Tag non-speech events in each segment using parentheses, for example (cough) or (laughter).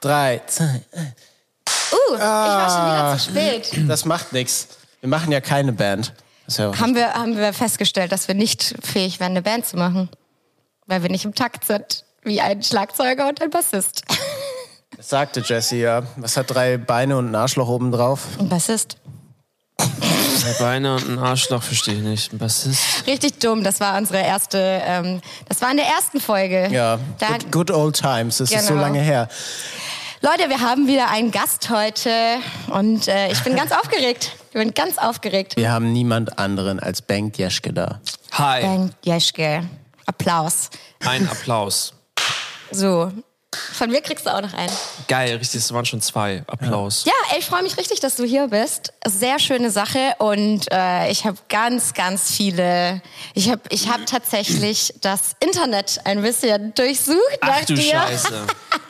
drei, zwei, eins. Uh, ich war schon wieder zu spät. Das macht nichts. Wir machen ja keine Band. Ja Haben wir, haben wir festgestellt, dass wir nicht fähig wären, eine Band zu machen. Weil wir nicht im Takt sind. Wie ein Schlagzeuger und ein Bassist. Das sagte Jesse ja. Was hat drei Beine und ein Arschloch oben drauf? Ein Bassist. Zwei Beine und ein Arschloch verstehe ich nicht. Ein Bassist. Richtig dumm. Das war unsere erste, ähm, das war in der ersten Folge. Ja, Da, good, good old times. Das ist so Genau. lange her. Leute, wir haben wieder einen Gast heute und äh, ich bin ganz (laughs) aufgeregt. Ich bin ganz aufgeregt. Wir haben niemand anderen als Bengt Jeschke da. Hi. Dank Jeschke. Applaus. Ein Applaus. So. Von mir kriegst du auch noch einen. Geil, richtig, es waren schon zwei. Applaus. Ja, ey, ich freue mich richtig, dass du hier bist. Sehr schöne Sache und äh, ich habe ganz, ganz viele. Ich habe, ich habe tatsächlich das Internet ein bisschen durchsucht nach Ach du dir. Scheiße. (laughs)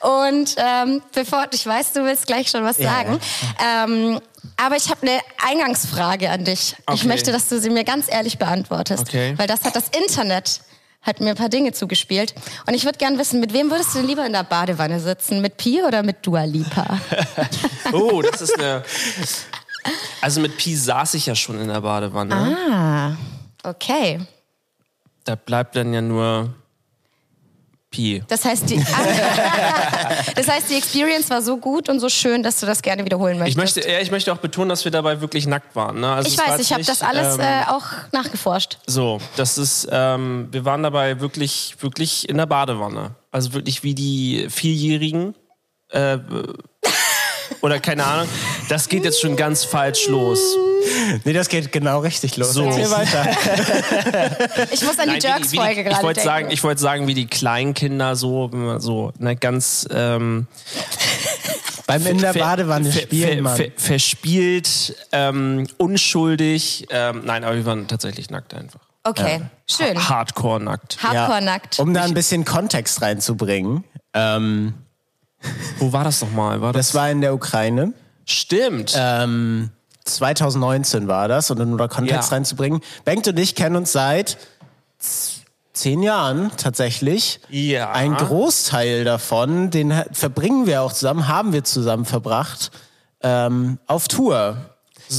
Und ähm, bevor ich weiß, du willst gleich schon was Ja, sagen. Ähm, aber ich habe eine Eingangsfrage an dich. Ich Okay. möchte, dass du sie mir ganz ehrlich beantwortest, Okay. weil das hat das Internet hat mir ein paar Dinge zugespielt. Und ich würde gern wissen, mit wem würdest du lieber in der Badewanne sitzen? Mit Pi oder mit Dua Lipa? (laughs) Oh, das ist eine. Also mit Pi saß ich ja schon in der Badewanne. ah, okay. Da bleibt dann ja nur Das heißt, die, (laughs) das heißt, die Experience war so gut und so schön, dass du das gerne wiederholen möchtest. Ich möchte, ja, ich möchte auch betonen, dass wir dabei wirklich nackt waren. Ne? Also ich war weiß, jetzt ich habe das alles ähm, äh, auch nachgeforscht. So, das ist, ähm, wir waren dabei wirklich, wirklich in der Badewanne. Also wirklich wie die Vierjährigen. Äh, (laughs) oder keine Ahnung. Das geht jetzt schon ganz falsch los. (laughs) Nee, das geht genau richtig los. So. Erzähl weiter. (laughs) Ich muss an die Jerks-Folge gerade Ich wollte denken. sagen, ich wollte sagen, wie die Kleinkinder so, so, ne, ganz ähm, (laughs) Beim in der Badewanne ver- spielen, ver- ver- verspielt, ähm, unschuldig. Ähm, nein, aber wir waren tatsächlich nackt einfach. Okay, schön. Hardcore nackt. Hardcore nackt. Um da ein bisschen Kontext reinzubringen. Ähm, Wo war das nochmal? War das, das war in der Ukraine. stimmt. Ähm, 2019 war das, und um da Kontext Ja. reinzubringen. Bengt und ich kennen uns seit zehn Jahren tatsächlich. Ja. Ein Großteil davon, den verbringen wir auch zusammen, haben wir zusammen verbracht ähm, auf Tour.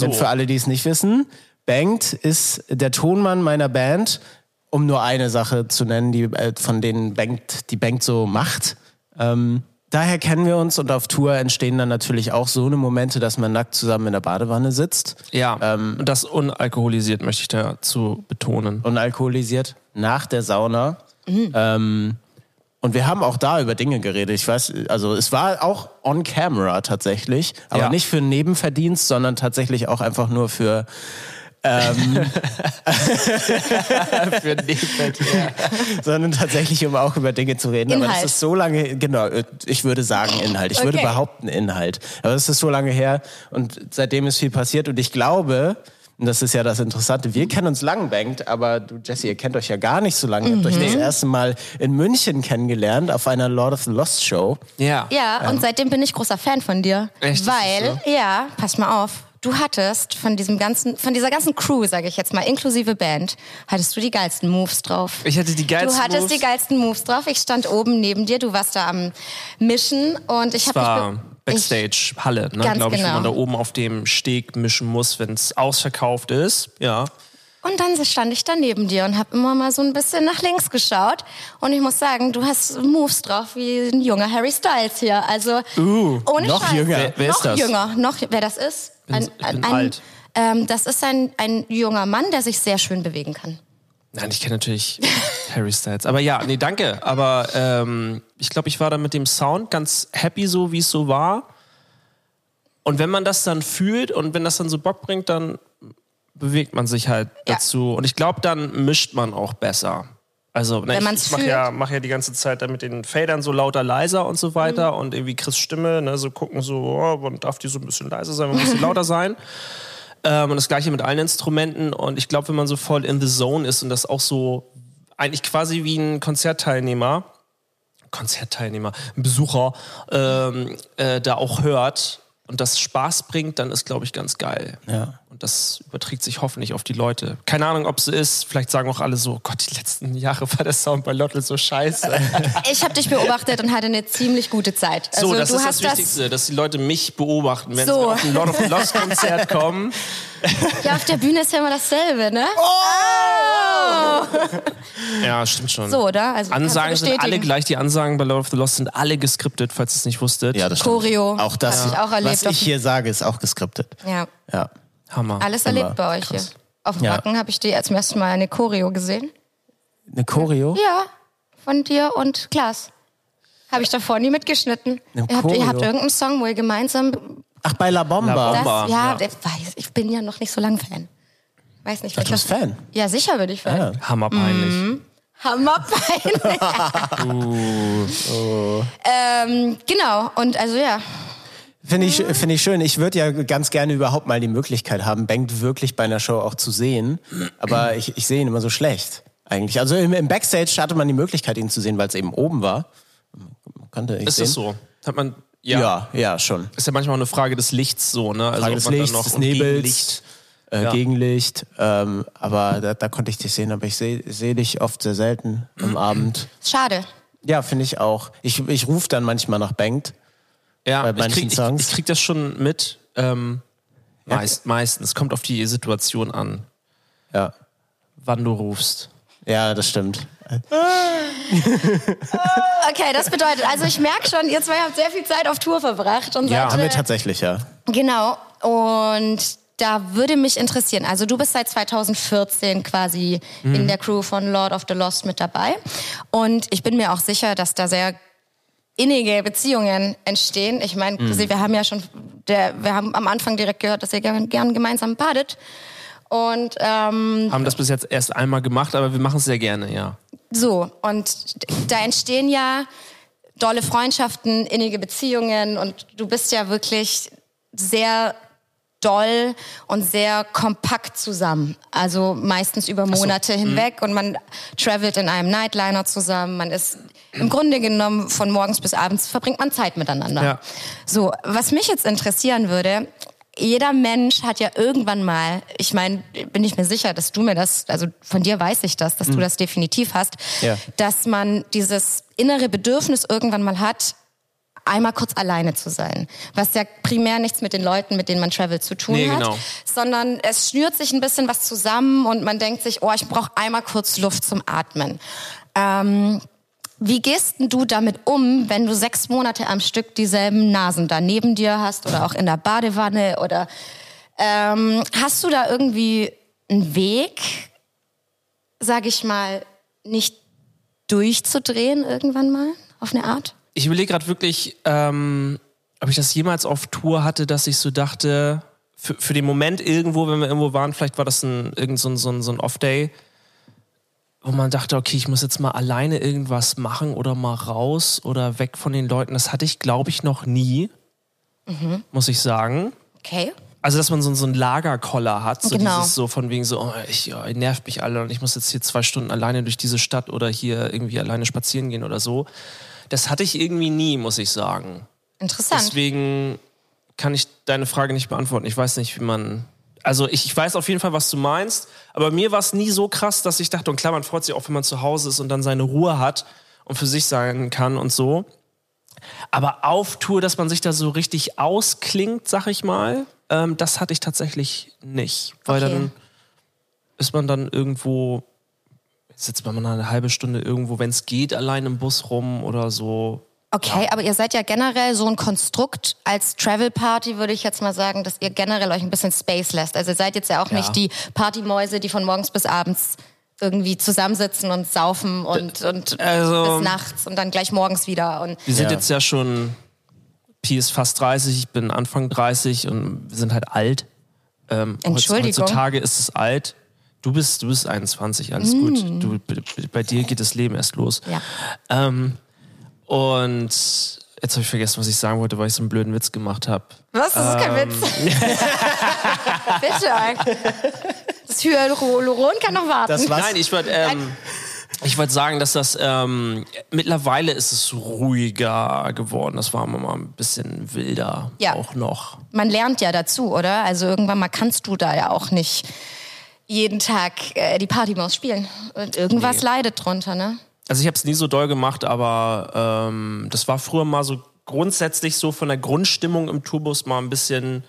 Denn für alle, die es nicht wissen, Bengt ist der Tonmann meiner Band, um nur eine Sache zu nennen, die äh, von denen Bengt, die Bengt so macht. Ähm, daher kennen wir uns und auf Tour entstehen dann natürlich auch so eine Momente, dass man nackt zusammen in der Badewanne sitzt, ja, ähm, das unalkoholisiert möchte ich dazu betonen. unalkoholisiert, nach der Sauna. Ähm, und wir haben auch da über Dinge geredet. Ich weiß, also es war auch on camera tatsächlich, aber Ja. nicht für einen Nebenverdienst, sondern tatsächlich auch einfach nur für ähm, (laughs) für Nebenverdienst, sondern tatsächlich um auch über Dinge zu reden. Aber Inhalt. das ist so lange, genau, ich würde sagen Inhalt. Ich würde Okay. behaupten Inhalt. Aber das ist so lange her und seitdem ist viel passiert und ich glaube, und das ist ja das Interessante, wir kennen uns lang, Bengt, aber du, Jesse, ihr kennt euch ja gar nicht so lange. Ihr habt euch das erste Mal in München kennengelernt auf einer Lord of the Lost Show. Ja. Ja, und seitdem bin ich großer Fan von dir. Echt? Ist Weil, das ja, pass mal auf. Du hattest von diesem ganzen, von dieser ganzen Crew, sage ich jetzt mal, inklusive Band, hattest du die geilsten Moves drauf. Ich hatte die geilsten Du hattest Moves. die geilsten Moves drauf. Ich stand oben neben dir, du warst da am Mischen und ich habe Backstage, Halle, ne, glaube ich, wo genau. man da oben auf dem Steg mischen muss, wenn es ausverkauft ist. Ja. Und dann stand ich da neben dir und habe immer mal so ein bisschen nach links geschaut. Und ich muss sagen, du hast Moves drauf wie ein junger Harry Styles hier. Also ohne noch Scheiß. jünger. Wer- wer ist noch das? jünger. Noch, wer das ist? Bin- ich bin alt. Ähm, das ist ein, ein junger Mann, der sich sehr schön bewegen kann. Nein, ich kenne natürlich (laughs) Harry Styles. Aber ja, nee, danke. Aber ähm, ich glaube, ich war da mit dem Sound ganz happy, so wie es so war. Und wenn man das dann fühlt und wenn das dann so Bock bringt, dann bewegt man sich halt Ja. dazu. Und ich glaube, dann mischt man auch besser. Also, ne, ich, ich mache ja, mach ja die ganze Zeit dann mit den Fadern so lauter, leiser und so weiter Mhm. und irgendwie Chris Stimme, ne, so gucken so, oh, wann darf die so ein bisschen leiser sein, wann muss die lauter sein. (laughs) Ähm, und das gleiche mit allen Instrumenten. Und ich glaube, wenn man so voll in the zone ist und das auch so eigentlich quasi wie ein Konzertteilnehmer, Konzertteilnehmer, ein Besucher, ähm, äh, da auch hört, und das Spaß bringt, dann ist, glaube ich, ganz geil. Ja. Und das überträgt sich hoffentlich auf die Leute. Keine Ahnung, ob es so ist. Vielleicht sagen auch alle so, Gott, die letzten Jahre war der Sound bei Lottel so scheiße. (laughs) Ich habe dich beobachtet und hatte eine ziemlich gute Zeit. Also so, das du ist hast das Wichtigste, dass die Leute mich beobachten, wenn So. sie auf ein Lord of the Lost Konzert (laughs) kommen. Ja, auf der Bühne ist ja immer dasselbe, ne? Ja, stimmt schon. So, oder? Also, Ansagen sind alle gleich. Die Ansagen bei Lord of the Lost sind alle geskriptet, falls ihr es nicht wusstet. Ja, das stimmt. Choreo. Auch das, Hab ich auch erlebt was ich hier sage, ist auch geskriptet. Ja, Ja. Hammer. alles Immer. erlebt bei euch hier. Auf dem Ja. Wacken habe ich dir zum ersten Mal eine Choreo gesehen. Eine Choreo? Ja, von dir und Klaas. Habe ich davor nie mitgeschnitten. Eine Ihr habt, ihr habt irgendeinen Song, wo ihr gemeinsam Ach, bei La Bomba. La das, Bomba, ja, ja. Ich weiß, ich bin ja noch nicht so lang Fan. Weiß nicht, Ach, du bist Fan? Ja, sicher bin ich Fan. Ja. Hammerpeinlich. Mhm. Hammerpeinlich. (laughs) ähm, genau, und also ja. Finde ich, finde ich schön. Ich würde ja ganz gerne überhaupt mal die Möglichkeit haben, Bengt wirklich bei einer Show auch zu sehen. Aber ich, ich sehe ihn immer so schlecht, eigentlich. Also im, im Backstage hatte man die Möglichkeit, ihn zu sehen, weil es eben oben war. Man Konnte ich Ist sehen. das so? Hat man. Ja. Ja. ja, schon. Ist ja manchmal auch eine Frage des Lichts so, ne? Also Frage des man dann Lichts, noch des Nebels, Gegenlicht- äh, Ja. Gegenlicht. Ähm, aber da, da konnte ich dich sehen, aber ich sehe seh dich oft sehr selten am Abend. Schade. Ja, finde ich auch. Ich, ich rufe dann manchmal nach Bengt. Ja, bei ich manchen krieg, ich, Songs. ich krieg das schon mit. Ähm, meist, meistens. Kommt auf die Situation an, Ja, wann du rufst. ja das stimmt. (laughs) Okay, das bedeutet, also ich merke schon, ihr zwei habt sehr viel Zeit auf Tour verbracht. Und Ja, seid, Haben wir äh, tatsächlich, ja. Genau. Und da würde mich interessieren, also du bist seit 2014 quasi Mhm. in der Crew von Lord of the Lost mit dabei. Und ich bin mir auch sicher, dass da sehr innige Beziehungen entstehen. Ich meine, Mhm. wir haben ja schon, der, wir haben am Anfang direkt gehört, dass ihr gern, gern gemeinsam badet. Und ähm, Haben das bis jetzt erst einmal gemacht, aber wir machen es sehr gerne, ja. so, und da entstehen ja dolle Freundschaften, innige Beziehungen und du bist ja wirklich sehr doll und sehr kompakt zusammen. Also meistens über Monate hinweg und man travelt in einem Nightliner zusammen. Man ist im Grunde genommen von morgens bis abends verbringt man Zeit miteinander. Ja. So, was mich jetzt interessieren würde, jeder Mensch hat ja irgendwann mal, ich meine, bin ich mir sicher, dass du mir das, also von dir weiß ich das, dass du das definitiv hast, Ja. dass man dieses innere Bedürfnis irgendwann mal hat, einmal kurz alleine zu sein. Was ja primär nichts mit den Leuten, mit denen man travelt, zu tun Nee, hat. genau. Sondern es schnürt sich ein bisschen was zusammen und man denkt sich, oh, ich brauche einmal kurz Luft zum Atmen. Ähm, wie gehst du damit um, wenn du sechs Monate am Stück dieselben Nasen da neben dir hast oder auch in der Badewanne oder ähm, hast du da irgendwie einen Weg, sag ich mal, nicht durchzudrehen irgendwann mal auf eine Art? Ich überlege gerade wirklich, ähm, ob ich das jemals auf Tour hatte, dass ich so dachte, für, für den Moment irgendwo, wenn wir irgendwo waren, vielleicht war das ein, irgend so ein, so ein, so ein Off-Day, wo man dachte, okay, ich muss jetzt mal alleine irgendwas machen oder mal raus oder weg von den Leuten. Das hatte ich, glaube ich, noch nie, muss ich sagen. Okay. Also, dass man so, so einen Lagerkoller hat, so Genau. dieses so von wegen so, oh, ich, ihr nervt mich alle und ich muss jetzt hier zwei Stunden alleine durch diese Stadt oder hier irgendwie alleine spazieren gehen oder so. Das hatte ich irgendwie nie, muss ich sagen. Interessant. Deswegen kann ich deine Frage nicht beantworten. Ich weiß nicht, wie man. Also ich, ich weiß auf jeden Fall, was du meinst, aber mir war es nie so krass, dass ich dachte, und klar, man freut sich auch, wenn man zu Hause ist und dann seine Ruhe hat und für sich sein kann und so. Aber auf Tour, dass man sich da so richtig ausklingt, sag ich mal, ähm, das hatte ich tatsächlich nicht. Weil Okay. dann ist man dann irgendwo, sitzt man mal eine halbe Stunde irgendwo, wenn es geht, allein im Bus rum oder so. Okay, aber ihr seid ja generell so ein Konstrukt. Als Travel Party würde ich jetzt mal sagen, dass ihr generell euch ein bisschen Space lässt. Also ihr seid jetzt ja auch nicht die Partymäuse, die von morgens bis abends irgendwie zusammensitzen und saufen und, und Also- bis nachts und dann gleich morgens wieder. Und Wir sind Ja. jetzt ja schon, Pi ist fast 30, ich bin Anfang 30 und wir sind halt alt. Ähm, Entschuldigung. Heutzutage ist es alt. Du bist, du bist 21, alles gut. Du, bei dir geht das Leben erst los. Ja. Ähm, und jetzt habe ich vergessen, was ich sagen wollte, weil ich so einen blöden Witz gemacht habe. was? Das ist kein Ähm. Witz. (laughs) Bitte. Das Hyaluron kann noch warten. Das was? Nein, ich wollte, ähm, Ich wollte sagen, dass das ähm, mittlerweile ist es ruhiger geworden. Das war immer mal ein bisschen wilder Ja. auch noch. Man lernt ja dazu, oder? Also irgendwann mal kannst du da ja auch nicht jeden Tag äh, die Partymaus spielen. Und irgendwas leidet drunter, ne? Also ich habe es nie so doll gemacht, aber ähm, das war früher mal so grundsätzlich so von der Grundstimmung im Tourbus mal ein bisschen,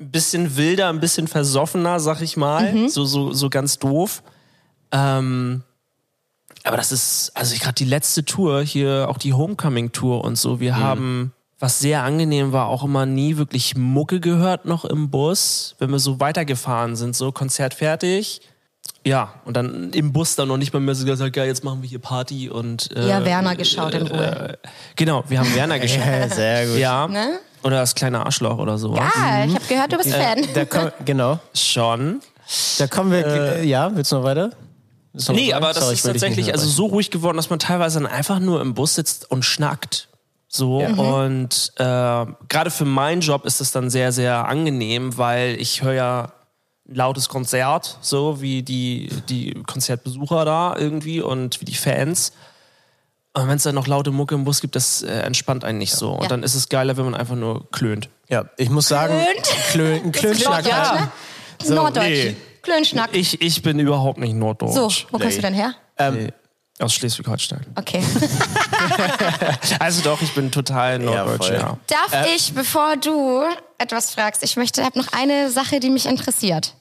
ein bisschen wilder, ein bisschen versoffener, sag ich mal. So, so, so ganz doof. Ähm, aber das ist, also gerade die letzte Tour hier, auch die Homecoming-Tour und so, wir haben, was sehr angenehm war, auch immer nie wirklich Mucke gehört noch im Bus, wenn wir so weitergefahren sind, so Konzert fertig. Ja, und dann im Bus dann noch nicht mal mehr so gesagt, ja, jetzt machen wir hier Party und. Äh, Ja, Werner geschaut in Ruhe. Genau, wir haben Werner (laughs) geschaut. Ja, sehr gut. ja. Ne? Oder das kleine Arschloch oder so. Ah, ich habe gehört, du bist Fan. Da komm, (laughs) genau. Schon. Da kommen wir. Äh, ja, willst du noch weiter? Noch Nee, aber das Sorry, ist tatsächlich also so ruhig geworden, dass man teilweise dann einfach nur im Bus sitzt und schnackt. So und äh, gerade für meinen Job ist es dann sehr, sehr angenehm, weil ich höre ja ein lautes Konzert, so wie die, die Konzertbesucher da irgendwie und wie die Fans. Und wenn es dann noch laute Mucke im Bus gibt, das äh, entspannt einen nicht so. Und Ja. dann ist es geiler, wenn man einfach nur klönt. Ja, ich muss sagen, Klön, ein Klönschnack. Halt. ne? Norddeutsch. nee. Klönschnack. Ich, ich bin überhaupt nicht norddeutsch. So, wo kommst du denn her? Ähm, Aus Schleswig-Holstein. Okay. (laughs) Also doch, ich bin total norddeutsch, ja. Darf ich, bevor du etwas fragst, ich möchte, habe noch eine Sache, die mich interessiert.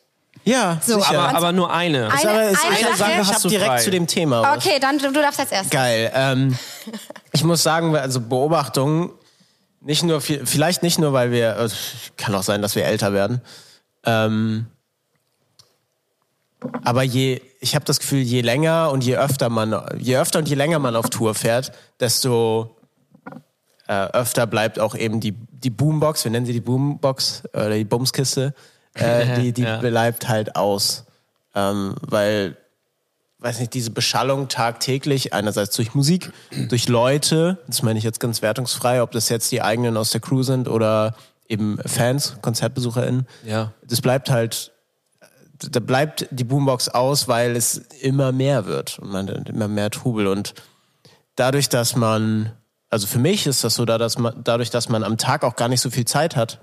ja, So, sicher. Aber, aber nur eine. Eine- aber es eine ist eine Sache Sache, ich hast habe du direkt frei. zu dem Thema. was. Okay, dann du, du darfst als erstes. Geil. Ähm, (laughs) ich muss sagen, also Beobachtungen, nicht nur, vi- vielleicht nicht nur, weil wir, äh, kann auch sein, dass wir älter werden. Ähm, aber je, ich habe das Gefühl, je länger und je öfter man, je öfter und je länger man auf Tour fährt, desto äh, öfter bleibt auch eben die, die Boombox, wir nennen sie die Boombox oder die Bumskiste, äh, (laughs) die, die Ja. bleibt halt aus. Ähm, weil weiß nicht, diese Beschallung tagtäglich, einerseits durch Musik, durch Leute, das meine ich jetzt ganz wertungsfrei, ob das jetzt die eigenen aus der Crew sind oder eben Fans, KonzertbesucherInnen. Ja. Das bleibt halt, da bleibt die Boombox aus, weil es immer mehr wird und man immer mehr Trubel und dadurch, dass man, also für mich ist das so, da, dass man, dadurch, dass man am Tag auch gar nicht so viel Zeit hat,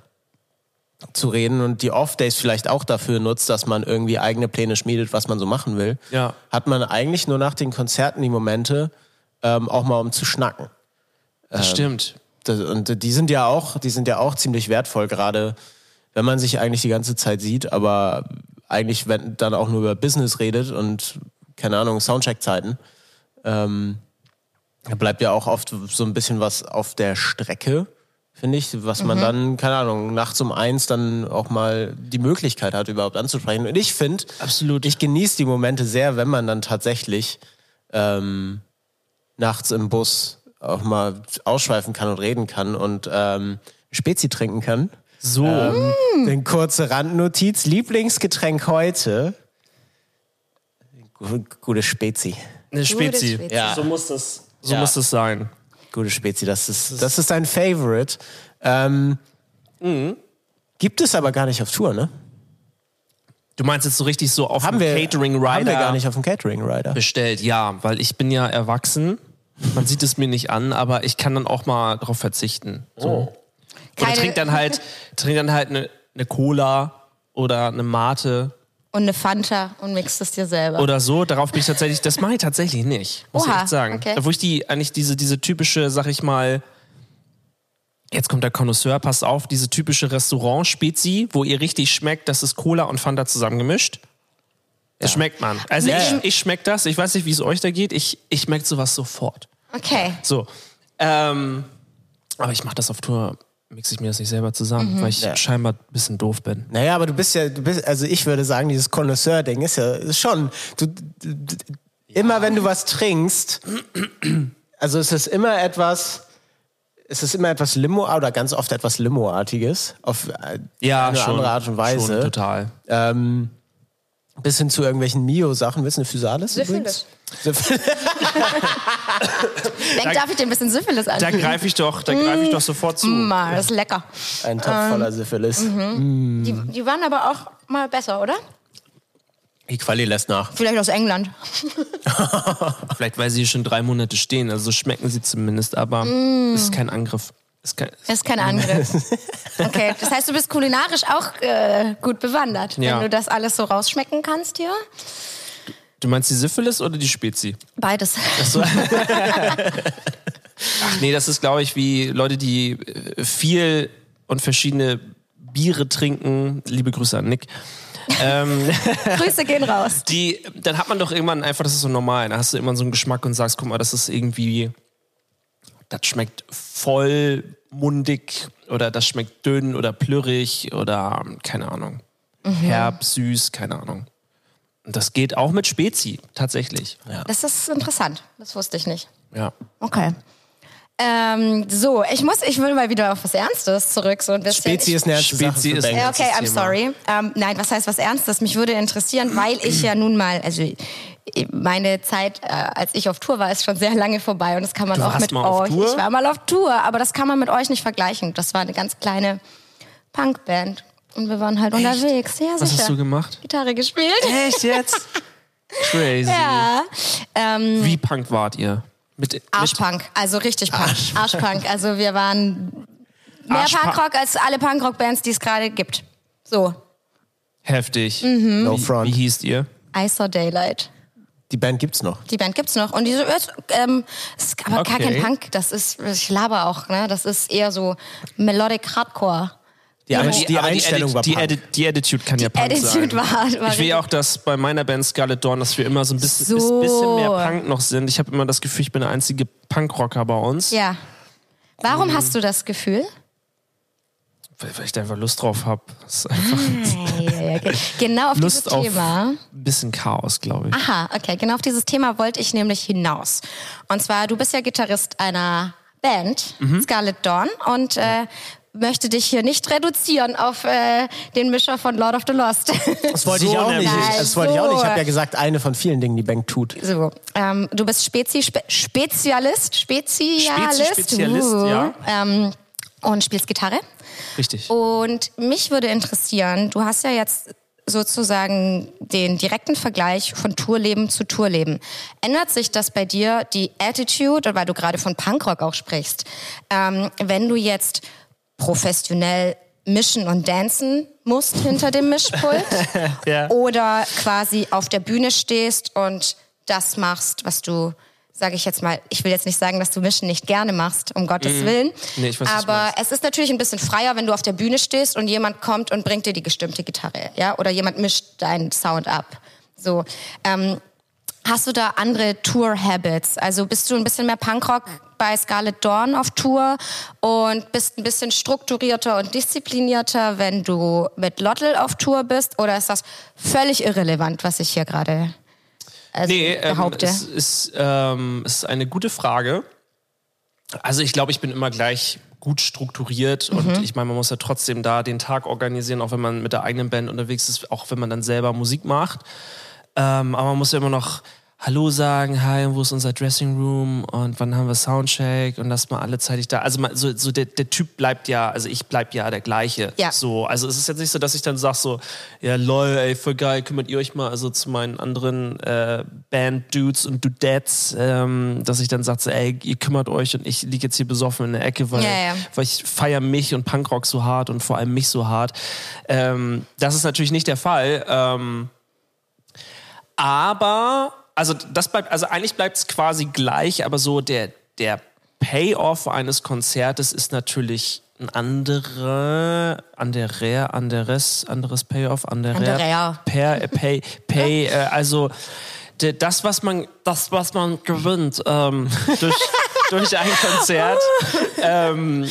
zu reden und die Off-Days vielleicht auch dafür nutzt, dass man irgendwie eigene Pläne schmiedet, was man so machen will, Ja. hat man eigentlich nur nach den Konzerten die Momente, ähm, auch mal um zu schnacken. Das stimmt. Das, und die sind ja auch, die sind ja auch ziemlich wertvoll, gerade wenn man sich eigentlich die ganze Zeit sieht, aber eigentlich wenn, dann auch nur über Business redet und keine Ahnung, Soundcheck-Zeiten. Ähm, da bleibt ja auch oft so ein bisschen was auf der Strecke, finde ich, was man dann, keine Ahnung, nachts um eins dann auch mal die Möglichkeit hat, überhaupt anzusprechen. Und ich finde, Absolut. ich genieße die Momente sehr, wenn man dann tatsächlich ähm, nachts im Bus auch mal ausschweifen kann und reden kann und ähm, Spezi trinken kann. So. Ähm, Eine kurze Randnotiz. Lieblingsgetränk heute. Gu- Gute Spezi. Eine Spezi. Spezi. Ja. So muss das, so Ja. muss das sein. Gute Spezi, das ist, das ist dein Favorite. Ähm, Gibt es aber gar nicht auf Tour, ne? Du meinst jetzt so richtig so auf Haben dem wir, Catering Rider haben wir gar nicht auf dem Catering Rider. bestellt? Ja, weil ich bin ja erwachsen. Man sieht es mir nicht an, aber ich kann dann auch mal darauf verzichten. So. Oder Keine- trink dann halt, (laughs) trink dann halt eine, eine Cola oder eine Mate Und eine Fanta und mixt es dir selber. oder so. Darauf bin ich tatsächlich, das mache ich tatsächlich nicht, muss ich Oha, echt sagen. okay. Wo ich die, eigentlich diese, diese typische, sag ich mal, jetzt kommt der Connoisseur, passt auf, diese typische Restaurant-Spezi, wo ihr richtig schmeckt, das ist Cola und Fanta zusammengemischt. Das schmeckt man. Also Ja, ich, ja. ich schmeck das, ich weiß nicht, wie es euch da geht, ich, ich merke sowas sofort. Okay. So. Ähm, aber ich mache das auf Tour, mixe ich mir das nicht selber zusammen, weil ich Ja. scheinbar ein bisschen doof bin. Naja, aber du bist ja, du bist, also ich würde sagen, dieses Connoisseur-Ding ist ja ist schon, du, du, du, immer wenn du was trinkst, also es ist immer etwas, es ist immer etwas Limo oder ganz oft etwas Limoartiges auf äh, Ja, eine schon. andere Art und Weise. Schon, total. Ähm, bis hin zu irgendwelchen Mio-Sachen. Willst du eine Physalis? Syphilis. Syphilis. (laughs) Denk, darf ich dir ein bisschen Syphilis Da an? greife ich doch, da greife ich doch sofort zu. Ma, das ist lecker. Ein Topf voller Syphilis. Die, die waren aber auch mal besser, oder? Die Quali lässt nach. Vielleicht aus England. (laughs) Vielleicht, weil sie schon drei Monate stehen. Also so schmecken sie zumindest, aber Mm. es ist kein Angriff. Es ist kein, Das ist kein Angriff. (laughs) Okay, das heißt, du bist kulinarisch auch äh, gut bewandert, Ja. wenn du das alles so rausschmecken kannst hier. du meinst die Syphilis oder die Spezi? Beides. (laughs) Ach nee, das ist, glaube ich, wie Leute, die äh, viel und verschiedene Biere trinken. Liebe Grüße an Nick. Ähm, (laughs) Grüße gehen raus. die, dann hat man doch irgendwann einfach, das ist so normal. Da hast du immer so einen Geschmack und sagst, guck mal, das ist irgendwie, das schmeckt vollmundig oder das schmeckt dünn oder plürrig oder keine Ahnung. Herb, süß, keine Ahnung. Und das geht auch mit Spezi, tatsächlich. Ja. Das ist interessant. Das wusste ich nicht. ja. Okay. Ähm, so, ich muss, ich will mal wieder auf was Ernstes zurück, so ein bisschen. Spezi ist eine ernste Spezi Sache ist- okay, I'm sorry. Ähm, nein, was heißt was Ernstes? Mich würde interessieren, weil ich ja nun mal, also meine Zeit, äh, als ich auf Tour war, ist schon sehr lange vorbei und das kann man Du auch warst mit mal auf euch. Tour? Ich war mal auf Tour, aber das kann man mit euch nicht vergleichen. Das war eine ganz kleine Punkband und wir waren halt unterwegs. Ja, Was sicher. hast du gemacht? Gitarre gespielt. Echt jetzt? (laughs) Crazy. Ja. Ähm, Wie punk wart ihr? Mit, mit Arschpunk, also richtig Punk. Arschpunk. Also wir waren mehr Arschpunk. Punkrock als alle Punkrock-Bands, die es gerade gibt. So, heftig. Mhm. No Wie, front. wie hießt ihr? I Saw Daylight. Die Band gibt's noch. Die Band gibt's noch. Und diese ist, ähm, ist aber gar Okay. kein Punk. Das ist, ich laber auch, ne? Das ist eher so Melodic Hardcore. Die, Ein- die aber Einstellung Atti- war die, Punk. Die Attitude kann ja Punk Attitude sein. war, war ich will richtig- auch, dass bei meiner Band Scarlet Dawn, dass wir immer so ein bisschen, So. bisschen mehr Punk noch sind. Ich habe immer das Gefühl, ich bin der einzige Punkrocker bei uns, Ja. Warum hast du das Gefühl? Weil, weil ich da einfach Lust drauf habe. Das ist einfach (laughs) Ja, ja. Genau auf Lust dieses auf Thema. ein bisschen Chaos, glaube ich. Aha, okay, genau auf dieses Thema wollte ich nämlich hinaus. Und zwar, du bist ja Gitarrist einer Band, Mhm. Scarlet Dawn, und äh, möchte dich hier nicht reduzieren auf äh, den Mischer von Lord of the Lost. (laughs) Das wollte So ich auch nicht. Das wollte ich auch So. nicht. Ich habe ja gesagt, eine von vielen Dingen, die Bang tut. so, ähm, du bist Spezi Spe Spezialist, Spezialist, Spezi-Spezialist, uh, ja. ähm, und spielst Gitarre. Richtig. Und mich würde interessieren, du hast ja jetzt sozusagen den direkten Vergleich von Tourleben zu Tourleben. Ändert sich das bei dir, die Attitude, weil du gerade von Punkrock auch sprichst, ähm, wenn du jetzt professionell mischen und dancen musst hinter dem Mischpult (laughs) Ja. oder quasi auf der Bühne stehst und das machst, was du, sage ich jetzt mal, ich will jetzt nicht sagen, dass du Mischen nicht gerne machst, um Gottes Willen. Mhm. Nee, ich weiß, aber meinst. es ist natürlich ein bisschen freier, wenn du auf der Bühne stehst und jemand kommt und bringt dir die gestimmte Gitarre, ja, oder jemand mischt deinen Sound ab. So. Ähm, Hast du da andere Tour-Habits? Also bist du ein bisschen mehr Punkrock bei Scarlet Dawn auf Tour und bist ein bisschen strukturierter und disziplinierter, wenn du mit Lottel auf Tour bist? Oder ist das völlig irrelevant, was ich hier gerade also Nee, ähm, behaupte? es ist, ähm, es ist eine gute Frage. Also ich glaube, ich bin immer gleich gut strukturiert Mhm. und ich meine, man muss ja trotzdem da den Tag organisieren, auch wenn man mit der eigenen Band unterwegs ist, auch wenn man dann selber Musik macht. Ähm, aber man muss ja immer noch Hallo sagen, hi, wo ist unser Dressing Room und wann haben wir Soundcheck und lass mal alle zeitig da. Also man, so, so der, der Typ bleibt ja, also ich bleib ja der gleiche. Ja. So, also es ist jetzt nicht so, dass ich dann sag so, ja lol, ey, voll geil, kümmert ihr euch mal also zu meinen anderen äh, Band-Dudes und Dudettes, ähm, dass ich dann sag so, ey, ihr kümmert euch und ich lieg jetzt hier besoffen in der Ecke, weil, Ja, ja. weil ich feiere mich und Punkrock so hart und vor allem mich so hart. Ähm, das ist natürlich nicht der Fall. Ähm, aber, also das bleibt, also eigentlich bleibt es quasi gleich, aber so der, der Payoff eines Konzertes ist natürlich ein andere, andere, anderes, anderes Payoff, andere, Anderer. per, pay, pay, (laughs) äh, also de- das, was man, das, was man gewinnt ähm, (laughs) durch, durch ein Konzert, ähm,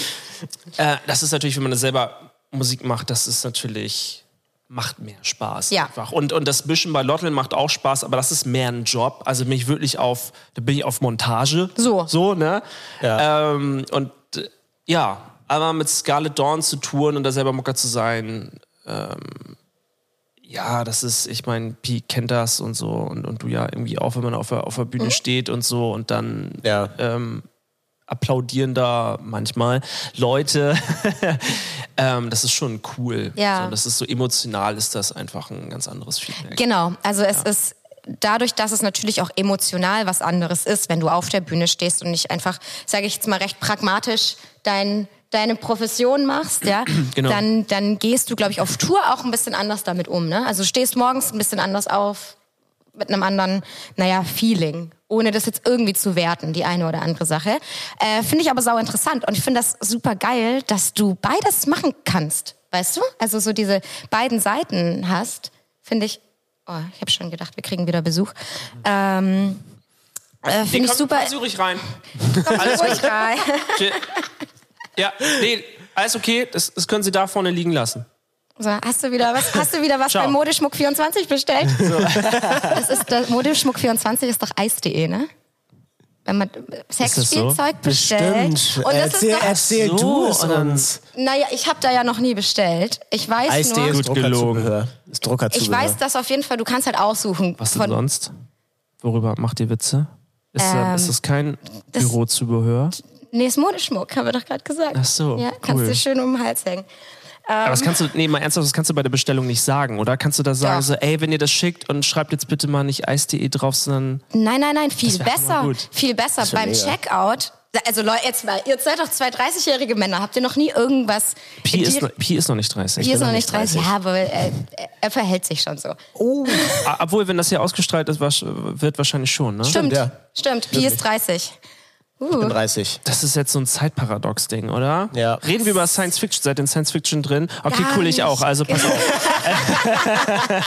äh, das ist natürlich, wenn man das selber Musik macht, das ist natürlich macht mehr Spaß Ja. einfach. Und, und das Mischen bei Lotteln macht auch Spaß, aber das ist mehr ein Job. Also bin ich wirklich auf, da bin ich auf Montage. So. So, ne? Ja. Ähm, und äh, ja, aber mit Scarlet Dawn zu touren und da selber Mucker zu sein, ähm, ja, das ist, ich meine, Pi kennt das und so und, und du ja irgendwie auch, wenn man auf der, auf der Bühne Mhm. steht und so und dann Ja. ähm, applaudieren da manchmal Leute. (laughs) Ähm, das ist schon cool. Ja. So, das ist so emotional, ist das einfach ein ganz anderes Feedback. Genau, also es ist dadurch, dass es natürlich auch emotional was anderes ist, wenn du auf der Bühne stehst und nicht einfach, sage ich jetzt mal recht pragmatisch, dein deine Profession machst, ja, (clears throat) Genau. dann, dann gehst du, glaube ich, auf Tour auch ein bisschen anders damit um. Ne? Also du stehst morgens ein bisschen anders auf, mit einem anderen, naja, Feeling. Ohne das jetzt irgendwie zu werten, die eine oder andere Sache. Äh, finde ich aber sau interessant und ich finde das super geil, dass du beides machen kannst. Weißt du? Also so diese beiden Seiten hast, finde ich. Oh, ich habe schon gedacht, wir kriegen wieder Besuch. Ähm, äh, finde ich komm, super. komm, ruhig rein. Alles ruhig rein. Ja, nee, alles okay, das, das können Sie da vorne liegen lassen. So, hast du wieder was, hast du wieder was Ciao. bei Modeschmuck24 bestellt? (laughs) Das ist, das Modeschmuck24 ist doch eis.de, ne? Wenn man Sexspielzeug bestellt. Bestimmt. Und das erzähl ist doch, erzähl So, du es uns. naja, ich habe da ja noch nie bestellt. Ich weiß Eis.de nur, ist Gut gelogen. Ist Druckerzubehör. ich weiß, dass auf jeden Fall, du kannst halt aussuchen. Was denn von, sonst? Worüber macht ihr Witze? Ist, da, Ähm, ist das kein das- Bürozubehör? Nee, ist Modeschmuck, haben wir doch gerade gesagt. Ach so, Ja, kannst cool. du schön um den Hals hängen. Aber das kannst du, nee, mal ernsthaft, das kannst du bei der Bestellung nicht sagen, oder? Kannst du da sagen, Doch. so, ey, wenn ihr das schickt und schreibt jetzt bitte mal nicht eis.de drauf, sondern Nein, nein, nein, viel besser. Viel besser. Beim mega. Checkout. Also Leute, jetzt mal, ihr seid doch zwei 30-jährige Männer. Habt ihr noch nie irgendwas... Pi ist, Pi ist noch nicht 30. Hier ist noch nicht nicht 30. Ja, aber äh, er verhält sich schon so. Ah, Obwohl, wenn das hier ausgestrahlt ist, wird wahrscheinlich schon, ne? Stimmt, ja. stimmt. Pi ist 30. Ich bin 30. Das ist jetzt so ein Zeitparadox-Ding, oder? Ja. Reden wir über Science Fiction, seid in Science Fiction drin? Okay, Gar cool, ich nicht. auch. Also pass auf. (laughs)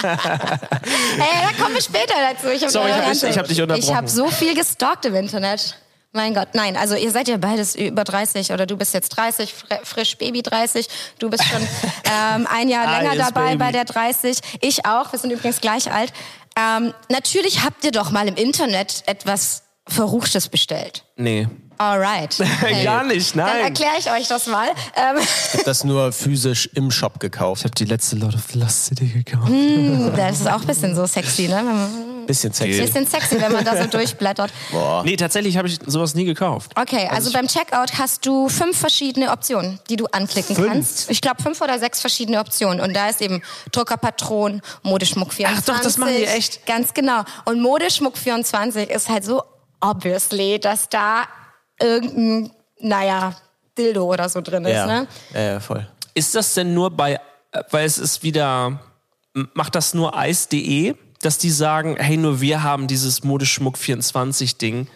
Ey, da kommen wir später dazu. Ich hab Sorry, ich hab ganz- dich- ich hab dich unterbrochen. Ich habe so viel gestalkt im Internet. Mein Gott, nein, also ihr seid ja beides über 30 oder du bist jetzt 30, fr- frisch Baby 30, du bist schon (laughs) ähm, ein Jahr Ah, länger dabei baby. bei der 30, ich auch, wir sind übrigens gleich alt. Ähm, natürlich habt ihr doch mal im Internet etwas Verruchtes bestellt. Nee. Alright. (laughs) Gar nicht, Dann nein. erkläre ich euch das mal. Ähm, Ich habe das nur physisch im Shop gekauft. Ich habe die letzte Lord of the Lost City gekauft. Hm. das ist auch ein bisschen so sexy, ne? Wenn man- Bisschen sexy. Bisschen sexy, wenn man da so (laughs) durchblättert. Nee, tatsächlich habe ich sowas nie gekauft. Okay, also beim Checkout hast du fünf verschiedene Optionen, die du anklicken Fünf? kannst. Ich glaube fünf oder sechs verschiedene Optionen. Und da ist eben Druckerpatron, Modeschmuck 24. Ach doch, das machen die echt? Ganz genau. Und Modeschmuck 24 ist halt so obviously, dass da irgendein, naja, Dildo oder so drin ist, Ja. ne? ja, ja, voll. Ist das denn nur bei, weil es ist wieder, macht das nur Eis.de, dass die sagen, hey, nur wir haben dieses Modeschmuck 24 Ding?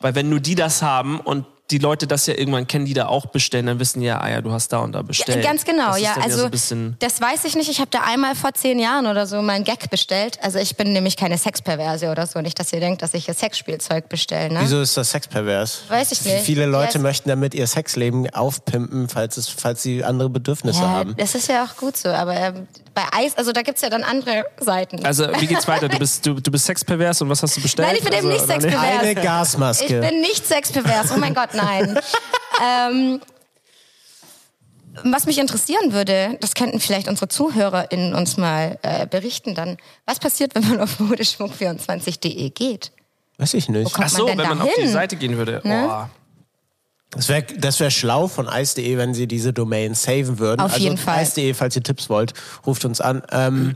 Weil wenn nur die das haben und die Leute das ja irgendwann kennen, die da auch bestellen, dann wissen ja, ah ja, du hast da und da bestellt. Ganz genau, ja. Also so ein bisschen das weiß ich nicht. Ich habe da einmal vor zehn Jahren oder so mal einen Gag bestellt. Also ich bin nämlich keine Sexperverse oder so. Nicht, dass ihr denkt, dass ich hier Sexspielzeug bestelle. Ne? Wieso ist das sexpervers? Weiß ich nicht. Viele Leute Ja, es- möchten damit ihr Sexleben aufpimpen, falls, es, falls sie andere Bedürfnisse Ja, haben. das ist ja auch gut so, aber ähm, bei Eis, also da gibt's ja dann andere Seiten. Also, wie geht's weiter? Du bist, du, du bist sexpervers und was hast du bestellt? Nein, ich bin eben also, nicht sexpervers. Eine Ich Gasmaske. bin nicht sexpervers, oh mein Gott, nein. (laughs) ähm, was mich interessieren würde, das könnten vielleicht unsere ZuhörerInnen uns mal äh, berichten dann. Was passiert, wenn man auf modeschmuck24.de geht? Weiß ich nicht. Ach so, wenn man da auf die hin? Seite gehen würde. Ne? Oh. Das wäre das wär schlau von Ice.de, wenn sie diese Domain saven würden. Auf also jeden Fall. Ice.de, falls ihr Tipps wollt, ruft uns an. Ähm,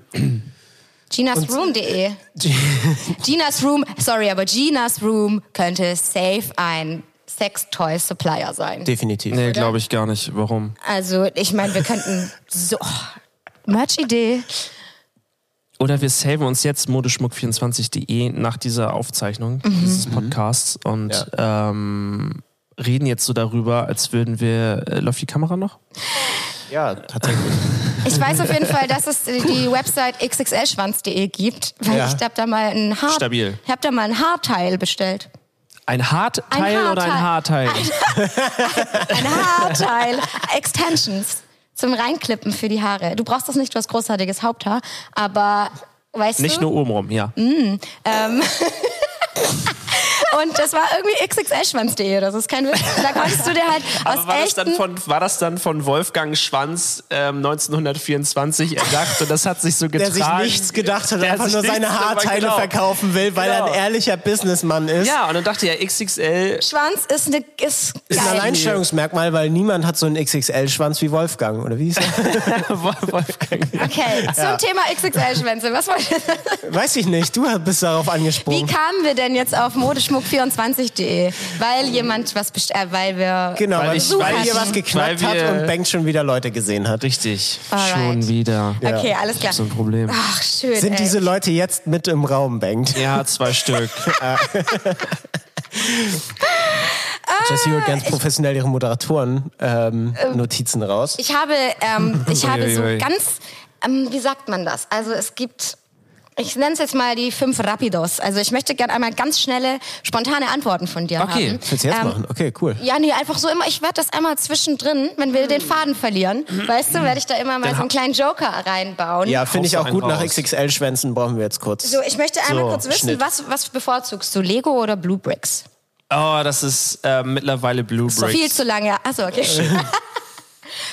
Ginasroom.de. (laughs) Ginas Room, sorry, aber Ginas Room könnte safe ein Sex-Toy-Supplier sein. definitiv. Nee, glaube ich gar nicht. Warum? Also, ich meine, wir könnten so. Merch-Idee. Oder wir saven uns jetzt modeschmuck24.de nach dieser Aufzeichnung Mhm. dieses Podcasts und ähm, reden jetzt so darüber, als würden wir. Äh, läuft die Kamera noch? Ja, tatsächlich. Ich weiß auf jeden Fall, dass es die Website xxlschwanz.de gibt, weil Ja. ich habe da mal ein Haar, Stabil. Ich habe da mal ein Haarteil bestellt. Ein Hartteil Ein oder ein Haarteil? Ein Haarteil, Extensions zum Reinklippen für die Haare. Du brauchst das nicht, du hast großartiges Haupthaar, aber weißt Nicht du? nur obenrum, ja. Mhm. (laughs) Und das war irgendwie xxlschwanz.de oder so. Das ist kein Witz. Da konntest du dir halt Aber aus war das, dann von, war das dann von Wolfgang Schwanz ähm, 1924 erdacht und das hat sich so Der getragen? sich nichts gedacht hat, Der einfach nur seine Haarteile genau. verkaufen will, weil er Genau. ein ehrlicher Businessmann ist. Ja, und dann dachte er, XXL Schwanz ist eine ist Ist ein. Alleinstellungsmerkmal, weil niemand hat so einen XXL-Schwanz wie Wolfgang, oder wie hieß er? (laughs) Wolfgang. Okay, zum Thema XXL-Schwänze. Was wollt ihr? Weiß ich nicht, du bist darauf Wie angesprungen. kamen wir denn jetzt auf modeschmuck24.de? Weil jemand was bestellt, äh, weil wir Genau, weil, ich- weil hier was geknackt weil hat und Bank schon wieder Leute gesehen hat. Richtig. Alright. Schon wieder. Okay, alles klar. So ein Problem. Ach, schön. Sind ey. diese Leute jetzt mit im Raum, Bank? Ja, zwei Stück. (laughs) Jessie holt ganz professionell ihre Moderatoren ähm, Notizen raus. Ich habe, ähm, ich habe so ganz, ähm, wie sagt man das? Also es gibt, ich nenne es jetzt mal die fünf Rapidos. Also ich möchte gerne einmal ganz schnelle, spontane Antworten von dir Okay. haben. Willst du jetzt Ähm, machen? Okay, cool. Ja, nee, einfach so immer, ich werde das einmal zwischendrin, wenn wir den Faden verlieren, weißt du, werde ich da immer mal so einen kleinen Joker reinbauen. Ja, finde ich auch gut. Nach. XXL-Schwänzen brauchen wir jetzt kurz. So, ich möchte einmal So, kurz wissen, Schnitt. was, was bevorzugst du, Lego oder Blue Bricks? Oh, das ist äh, mittlerweile Blue Bricks. Viel zu lange. Achso, okay. (laughs) (laughs)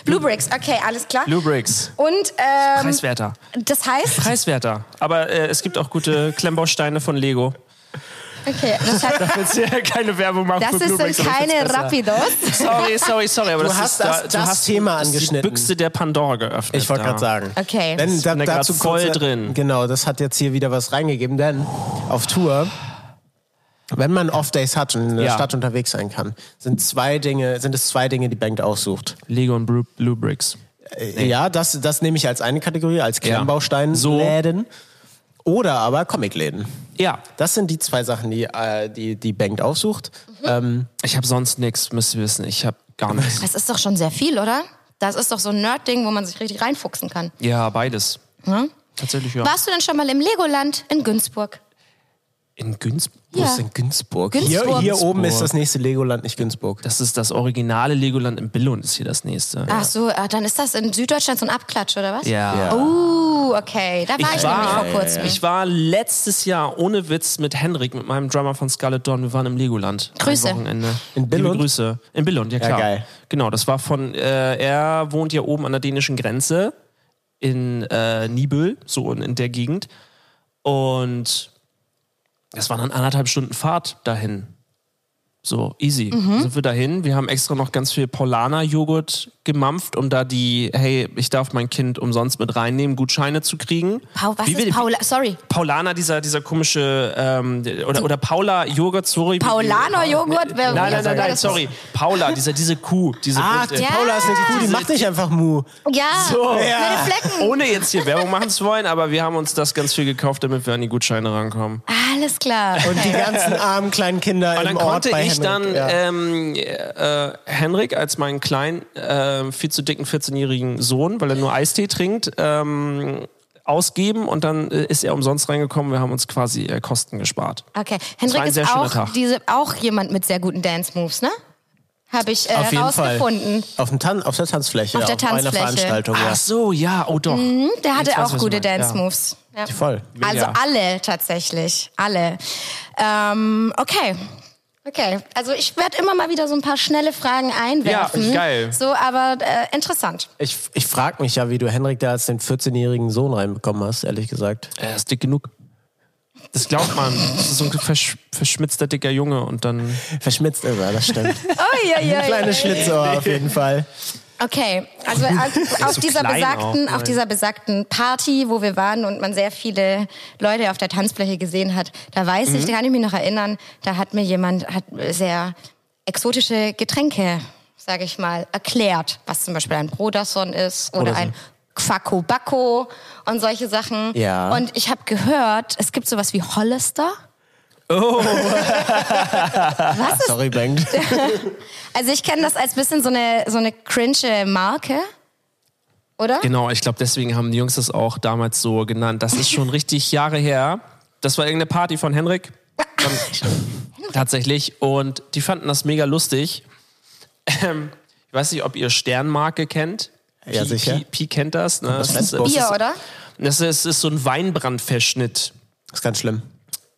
Blue Bricks, okay, alles klar. Blue Bricks. Und ähm, Preiswerter. das heißt, Preiswerter. Aber äh, es gibt auch gute Klemmbausteine von Lego. okay, das (laughs) heißt, Ich will jetzt hier keine Werbung machen das für Blue ist, Bricks. sind keine. Rapidos. Sorry, sorry, sorry. Aber Du das hast ist das- da, das du hast Thema das angeschnitten. Die Büchse der Pandora geöffnet. Ich wollte gerade sagen. Okay. Denn da, dazu voll kurz- drin. Genau, das hat jetzt hier wieder was reingegeben, denn auf Tour, wenn man Off-Days hat und in der Ja. Stadt unterwegs sein kann, sind zwei Dinge, sind es zwei Dinge, die Bank aussucht. Lego und Blue, Blue Bricks. Äh, Ja, das, das nehme ich als eine Kategorie, als So. Klemmbausteinläden. Oder aber Comicläden. Ja, Das sind die zwei Sachen, die äh, die, die Bank aufsucht. Ähm, ich habe sonst nichts, müsst ihr wissen. Ich habe gar (laughs) nichts. Das ist doch schon sehr viel, oder? Das ist doch so ein Nerd-Ding, wo man sich richtig reinfuchsen kann. Ja, beides. Hm? Tatsächlich, ja. Warst du denn schon mal im Legoland in Günzburg? In Günzburg. Wo Ja. ist denn Günzburg? Günzburg. Hier, hier oben ist das nächste Legoland, nicht Günzburg. Das ist das originale Legoland in Billund, ist hier das nächste. Ach so, äh, dann ist das in Süddeutschland so ein Abklatsch, oder was? Ja. Ja. Uh, okay. Da war ich, nämlich vor kurzem. ich war letztes Jahr ohne Witz mit Henrik, mit meinem Drummer von Scarlet Dawn. Wir waren im Legoland. Grüße. Ein Wochenende. In Billund? Liebe Grüße. In Billund, ja klar. geil. Genau, das war von, äh, er wohnt ja oben an der dänischen Grenze in äh, Nibel, so in, in der Gegend. Und das waren dann anderthalb Stunden Fahrt dahin. So, easy. Mhm. Sind wir dahin. Wir haben extra noch ganz viel Paulaner-Joghurt gemampft, um da die, hey, ich darf mein Kind umsonst mit reinnehmen, Gutscheine zu kriegen. Pau, was Wie ist will- Paula? Sorry. Paulaner, dieser, dieser komische, ähm, oder, oder Paula Joghurt, sorry. Paulaner Joghurt? Wer- Nein, nein, nein, nein, das- sorry. Paula, dieser, diese Kuh, diese Ah, bunte- Ja. Paula ist eine Kuh, die macht nicht einfach Mu. Ja, So. Ja. Flecken. Ohne jetzt hier Werbung machen zu wollen, aber wir haben uns das ganz viel gekauft, damit wir an die Gutscheine rankommen. Alles klar. Und die ganzen armen kleinen Kinder Und im dann Ort konnte bei ich Henrik. dann ja. ähm, äh, Henrik als meinen kleinen, äh, viel zu dicken 14-jährigen Sohn, weil er nur Eistee trinkt, ähm, ausgeben und dann äh, ist er umsonst reingekommen. Wir haben uns quasi äh, Kosten gespart. Okay, Henrik ist auch, diese, auch jemand mit sehr guten Dance-Moves, ne? Habe ich äh, auf Fall. rausgefunden. Auf, dem Tan auf der Tanzfläche. Auf der einer Tanzfläche. Veranstaltung, ja. Ach so, ja, oh doch. Der Jetzt hatte weiß auch gute meinst, ja. Dance-Moves. Ja. Voll. Also alle tatsächlich. Alle. Ähm, okay. Okay, also ich werde immer mal wieder so ein paar schnelle Fragen einwerfen. Ja, geil. So, aber äh, interessant. Ich, ich frage mich ja, wie du Henrik da als den 14-jährigen Sohn reinbekommen hast, ehrlich gesagt. Er ist dick genug. Das glaubt man. Das ist so ein versch verschmitzter, dicker Junge und dann. Verschmitzt ist er, das stimmt. Oh, ja, ja, Kleine Schlitzohr auf jeden Fall. Okay, also (laughs) auf, auf so dieser besagten, auch, auf dieser besagten Party, wo wir waren und man sehr viele Leute auf der Tanzfläche gesehen hat, da weiß Mhm. ich, da kann ich mich noch erinnern, da hat mir jemand hat sehr exotische Getränke, sage ich mal, erklärt, was zum Beispiel ein Broderson ist oder Broderson. ein Quacko Bacco und solche Sachen. Ja. Und ich habe gehört, es gibt sowas wie Hollister. (laughs) Was ist Sorry, Bank. (laughs) Also ich kenne das als bisschen so eine, so eine cringe Marke. Oder? Genau, ich glaube, deswegen haben die Jungs das auch damals so genannt. Das ist schon (laughs) richtig Jahre her. Das war irgendeine Party von Henrik. Tatsächlich. Und die fanden das mega lustig. Ähm, ich weiß nicht, ob ihr Sternmarke kennt. Ja, Pi, sicher. Pi, Pi kennt das. Ne? Das ist, Flensburg. Bier, oder? das ist, ist so ein Weinbrandverschnitt. Das ist ganz schlimm.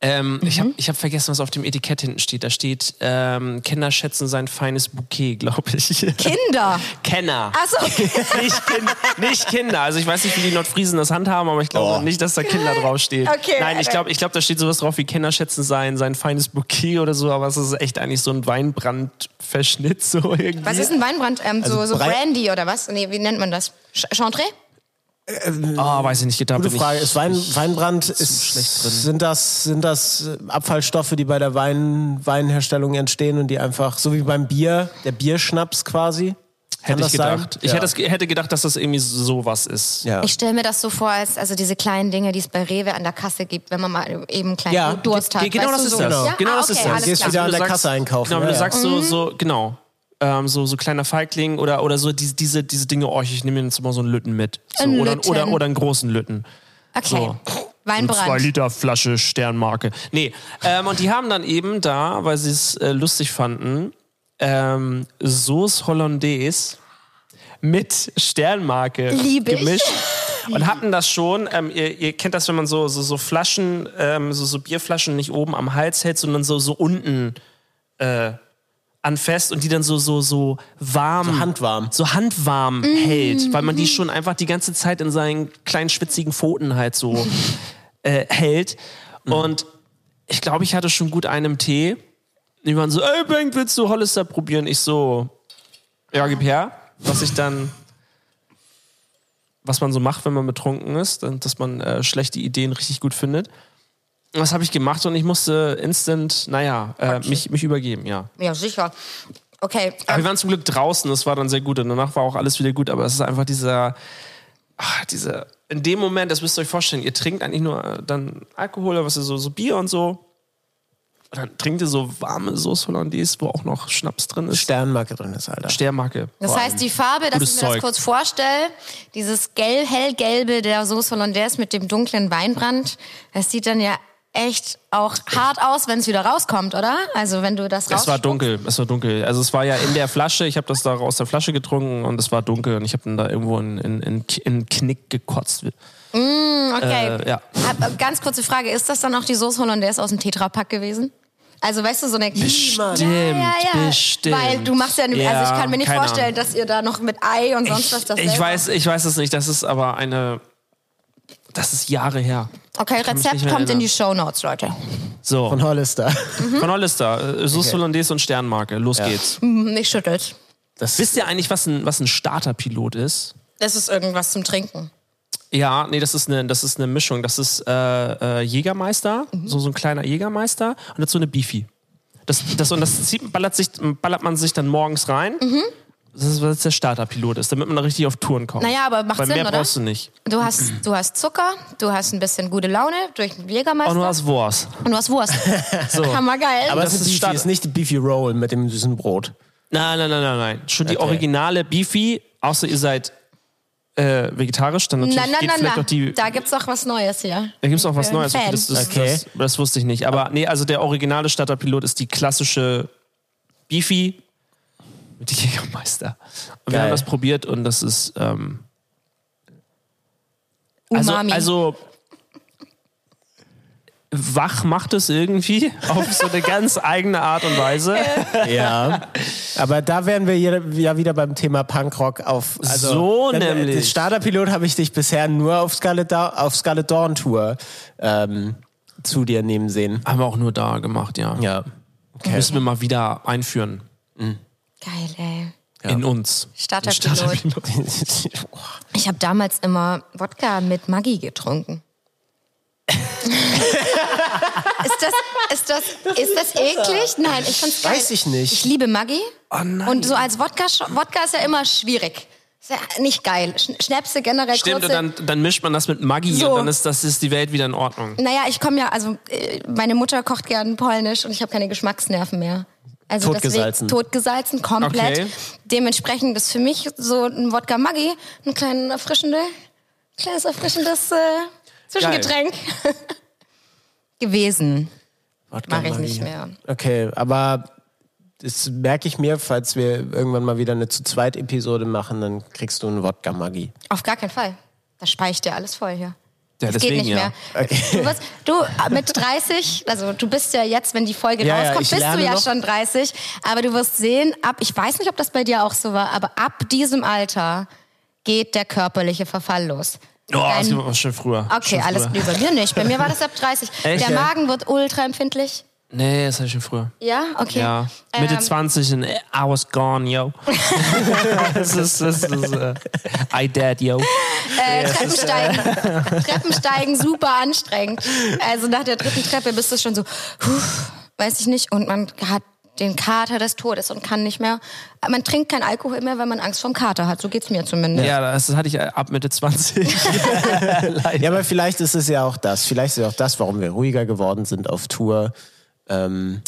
Ähm, Ich Mhm. habe ich hab vergessen, was auf dem Etikett hinten steht. Da steht, ähm, Kenner schätzen sein feines Bouquet, glaube ich. Kinder. (laughs) Kenner. Achso. (laughs) nicht, kind, nicht Kinder. Also ich weiß nicht, wie die Nordfriesen das handhaben, aber ich glaube Oh. nicht, dass da Kinder draufsteht. Okay. Nein, ich glaube, ich glaub, da steht sowas drauf wie Kenner schätzen sein, sein feines Bouquet oder so, aber es ist echt eigentlich so ein Weinbrandverschnitt so irgendwie. Was ist ein Weinbrand? Ähm, so, Also so Brandy oder was? Nee, wie nennt man das? Ch Chantre? Oh, weiß ich nicht, da Gute Frage. ich. Ist Wein, Weinbrand, ist, schlecht drin. sind das, sind das äh, Abfallstoffe, die bei der Wein, Weinherstellung entstehen und die einfach, so wie beim Bier, der Bierschnaps quasi? Kann Hätte ich gedacht. sein? Ich Ja. hätte, das, hätte gedacht, dass das irgendwie sowas ist. Ja. Ich stelle mir das so vor, als also diese kleinen Dinge, die es bei Rewe an der Kasse gibt, wenn man mal eben einen kleinen Ja, Durst hat. Ge- genau weißt das du, ist so. das. Genau ah, das ist das. alles Gehst wieder an du der Kasse einkaufen. Genau, wenn Ja, du ja. sagst so, so genau. Ähm, so, so kleiner Feigling oder, oder so diese, diese, diese Dinge, oh, ich nehme jetzt mal so einen Lütten mit. So, Ein oder, Lütten. oder, oder einen großen Lütten. Okay. So. Weinbrand. 2 Liter Flasche Sternmarke. Nee, ähm, und die haben dann eben da, weil sie es äh, lustig fanden, ähm, Sauce Hollandaise mit Sternmarke Lieb ich. gemischt. Und hatten das schon, ähm, ihr, ihr kennt das, wenn man so, so, so Flaschen, ähm, so, so Bierflaschen nicht oben am Hals hält, sondern so, so unten äh, anfasst und die dann so, so, so warm. So handwarm. So handwarm hält, weil man die schon einfach die ganze Zeit in seinen kleinen schwitzigen Pfoten halt so (laughs) äh, hält. Und ich glaube, ich hatte schon gut einen Tee. Die waren so, ey, Bengt, willst du Hollister probieren? Ich so, ja, gib her. Was ich dann, was man so macht, wenn man betrunken ist, dass man äh, schlechte Ideen richtig gut findet. Das habe ich gemacht und ich musste instant, naja, äh, mich, mich übergeben, ja. Ja, sicher. Okay. Aber wir Ähm, waren zum Glück draußen, das war dann sehr gut und danach war auch alles wieder gut, aber es ist einfach dieser, ach, dieser, in dem Moment, das müsst ihr euch vorstellen, ihr trinkt eigentlich nur äh, dann Alkohol, oder was ist so, so Bier und so. Und dann trinkt ihr so warme Sauce Hollandaise, wo auch noch Schnaps drin ist. Sternmarke drin ist, Alter. Sternmarke. das heißt, die Farbe, dass ich mir das Zeug. kurz vorstelle, dieses gelb, hellgelbe der Sauce Hollandaise mit dem dunklen Weinbrand, das sieht dann ja echt auch hart aus, wenn es wieder rauskommt, oder? Also wenn du das Es war dunkel, es war dunkel. Also es war ja in der Flasche, ich habe das da aus der Flasche getrunken und es war dunkel und ich habe dann da irgendwo in, in, in, in Knick gekotzt. Okay. Äh, ja. Hab, äh, ganz kurze Frage, ist das dann auch die Sauce Hollandaise aus dem Tetrapack gewesen? Also weißt du, so eine... Bestimmt, ja, ja, ja. bestimmt. Weil du machst ja, also Ja, ich kann mir nicht vorstellen, Ahnung. dass ihr da noch mit Ei und sonst was das Ich weiß, ich weiß es nicht, das ist aber eine, das ist Jahre her. Okay, Rezept kommt in die Shownotes, Leute. So, Von Hollister. von Hollister, äh, Sauce Hollandaise und Sternmarke, los geht's. Hm, Nicht schüttelt. Das Wisst ihr eigentlich, was ein, was ein Starterpilot ist? Das ist irgendwas zum Trinken. Ja, nee, das ist eine, das ist eine Mischung. Das ist äh, äh, Jägermeister, so, so ein kleiner Jägermeister und dazu eine Beefy. Das, das, und das zieht, ballert, sich, ballert man sich dann morgens rein. Das ist, was der Starterpilot ist, damit man da richtig auf Touren kommt. Naja, aber macht Weil Sinn, mehr oder? brauchst du nicht. Du hast, du hast Zucker, du hast ein bisschen gute Laune durch den Jägermeister Auch nur als Wurst. und du hast Wurst. (laughs) So. Hammergeil. aber das es ist Beefy, ist nicht die Beefy Roll mit dem süßen Brot. Nein, nein, nein, nein, nein. Schon die Okay. originale Beefy, außer ihr seid äh, vegetarisch, dann natürlich Nein, nein, geht nein, vielleicht nein. auch die. Da gibt's auch was Neues hier. Da gibt's auch was Neues. Okay, das, das, Okay. das, das wusste ich nicht. Aber nee, also der originale Starterpilot ist die klassische Beefy mit dem Jägermeister. Und wir haben das probiert und das ist ähm, also, Umami. also wach macht es irgendwie (laughs) auf so eine ganz eigene Art und Weise. Ja. Aber da wären wir hier, ja wieder beim Thema Punkrock auf. Also, So wenn- nämlich. Den Starterpilot habe ich dich bisher nur auf Scarlet, auf Scarlet Dawn Tour ähm, zu dir nehmen sehen. Haben wir auch nur da gemacht, ja. Ja. Okay. Müssen wir mal wieder einführen Geil, ey. in uns. Starterpilot. Starterpilot. (laughs) Ich habe damals immer Wodka mit Maggi getrunken. (laughs) ist, das, ist, das, ist das eklig? Nein, ich find's geil. Weiß ich nicht. Ich liebe Maggi. Oh nein. Und so als Wodka, Wodka ist ja immer schwierig. Ist ja nicht geil. Sch- Schnäpse generell Stimmt, kurze. und dann, dann mischt man das mit Maggi So. und dann ist, das ist die Welt wieder in Ordnung. Naja, ich komme ja, also äh, meine Mutter kocht gern polnisch und ich habe keine Geschmacksnerven mehr. Also Totgesalzen. Deswegen, totgesalzen, komplett. Okay. Dementsprechend ist für mich so ein Wodka Maggi ein kleines erfrischende, kleines erfrischendes äh, Zwischengetränk (laughs) gewesen. Wodka Mache ich Maggi. nicht mehr. Okay, aber das merke ich mir, falls wir irgendwann mal wieder eine zu zweit Episode machen, dann kriegst du einen Wodka Maggi. Auf gar keinen Fall. Da speicht dir alles voll hier. Ja, das geht nicht ja. mehr. Du, wirst, du mit 30, also du bist ja jetzt, wenn die Folge Ja, rauskommt, bist du ja noch. schon 30. Aber du wirst sehen, ab, ich weiß nicht, ob das bei dir auch so war, aber ab diesem Alter geht der körperliche Verfall los. Oh, das Dein- war auch schon früher. Okay, schon alles früher. bei mir nicht. Bei mir war das ab 30. (laughs) Echt, der? Magen wird ultra empfindlich. Nee, das hatte ich schon früher. Ja, okay. Ja, Mitte Ähm, 20 und I was gone, yo. (laughs) das ist, das ist, äh, I dead, yo. Äh, Treppensteigen. Treppensteigen, super anstrengend. Also nach der dritten Treppe bist du schon so, puh, weiß ich nicht. Und man hat den Kater des Todes und kann nicht mehr. Man trinkt kein Alkohol mehr, weil man Angst vom Kater hat. So geht's mir zumindest. Ja, das hatte ich ab Mitte 20. (laughs) Ja, aber vielleicht ist es ja auch das. Vielleicht ist es auch das, warum wir ruhiger geworden sind auf Tour. Ähm,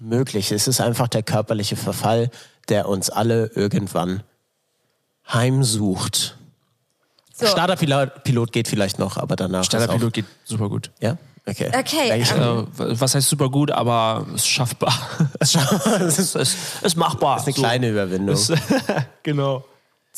möglich. Es ist einfach der körperliche Verfall, der uns alle irgendwann heimsucht. So. Starterpilot Pilot geht vielleicht noch, aber danach. ist Starterpilot geht super gut. Ja? Okay. Okay, Dankeschön. ähm, Äh, was heißt super gut, aber es ist schaffbar. (laughs) das ist es ist machbar. eine kleine Überwindung. (laughs) genau.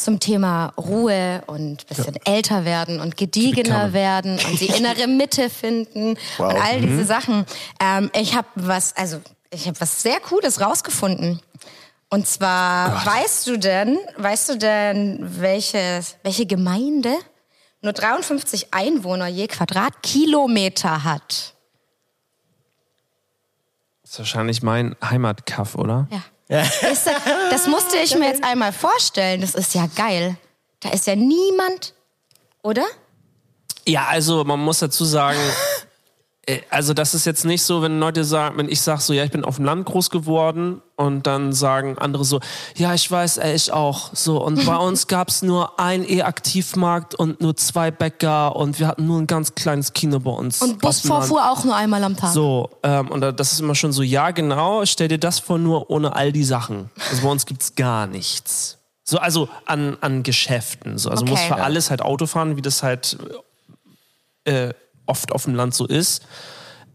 Zum Thema Ruhe und bisschen älter werden und gediegener werden und die innere (laughs) Mitte finden Wow. und all diese Sachen. Ähm, ich habe was, also ich habe was sehr Cooles rausgefunden. Und zwar, weißt du denn, weißt du denn, welche, welche Gemeinde nur 53 Einwohner je Quadratkilometer hat? Das ist wahrscheinlich mein Heimatkaff, oder? Ja. Ist, das- das musste ich mir jetzt einmal vorstellen. Das ist ja geil. Da ist ja niemand, oder? Ja, also man muss dazu sagen, also das ist jetzt nicht so, wenn Leute sagen, wenn ich sage so, ja, ich bin auf dem Land groß geworden und dann sagen andere so, ja, ich weiß, ey, ich auch. So, und bei (laughs) uns gab's nur ein E-Aktivmarkt und nur zwei Bäcker und wir hatten nur ein ganz kleines Kino bei uns. Und. Busvorfuhr auch nur einmal am Tag. So, ähm, und da- das ist immer schon so, ja, genau, stell dir das vor, nur ohne all die Sachen. Also bei uns gibt's gar nichts. So, also an, an Geschäften. So. Also Okay. muss für alles halt Auto fahren, wie das halt äh, oft auf dem Land so ist.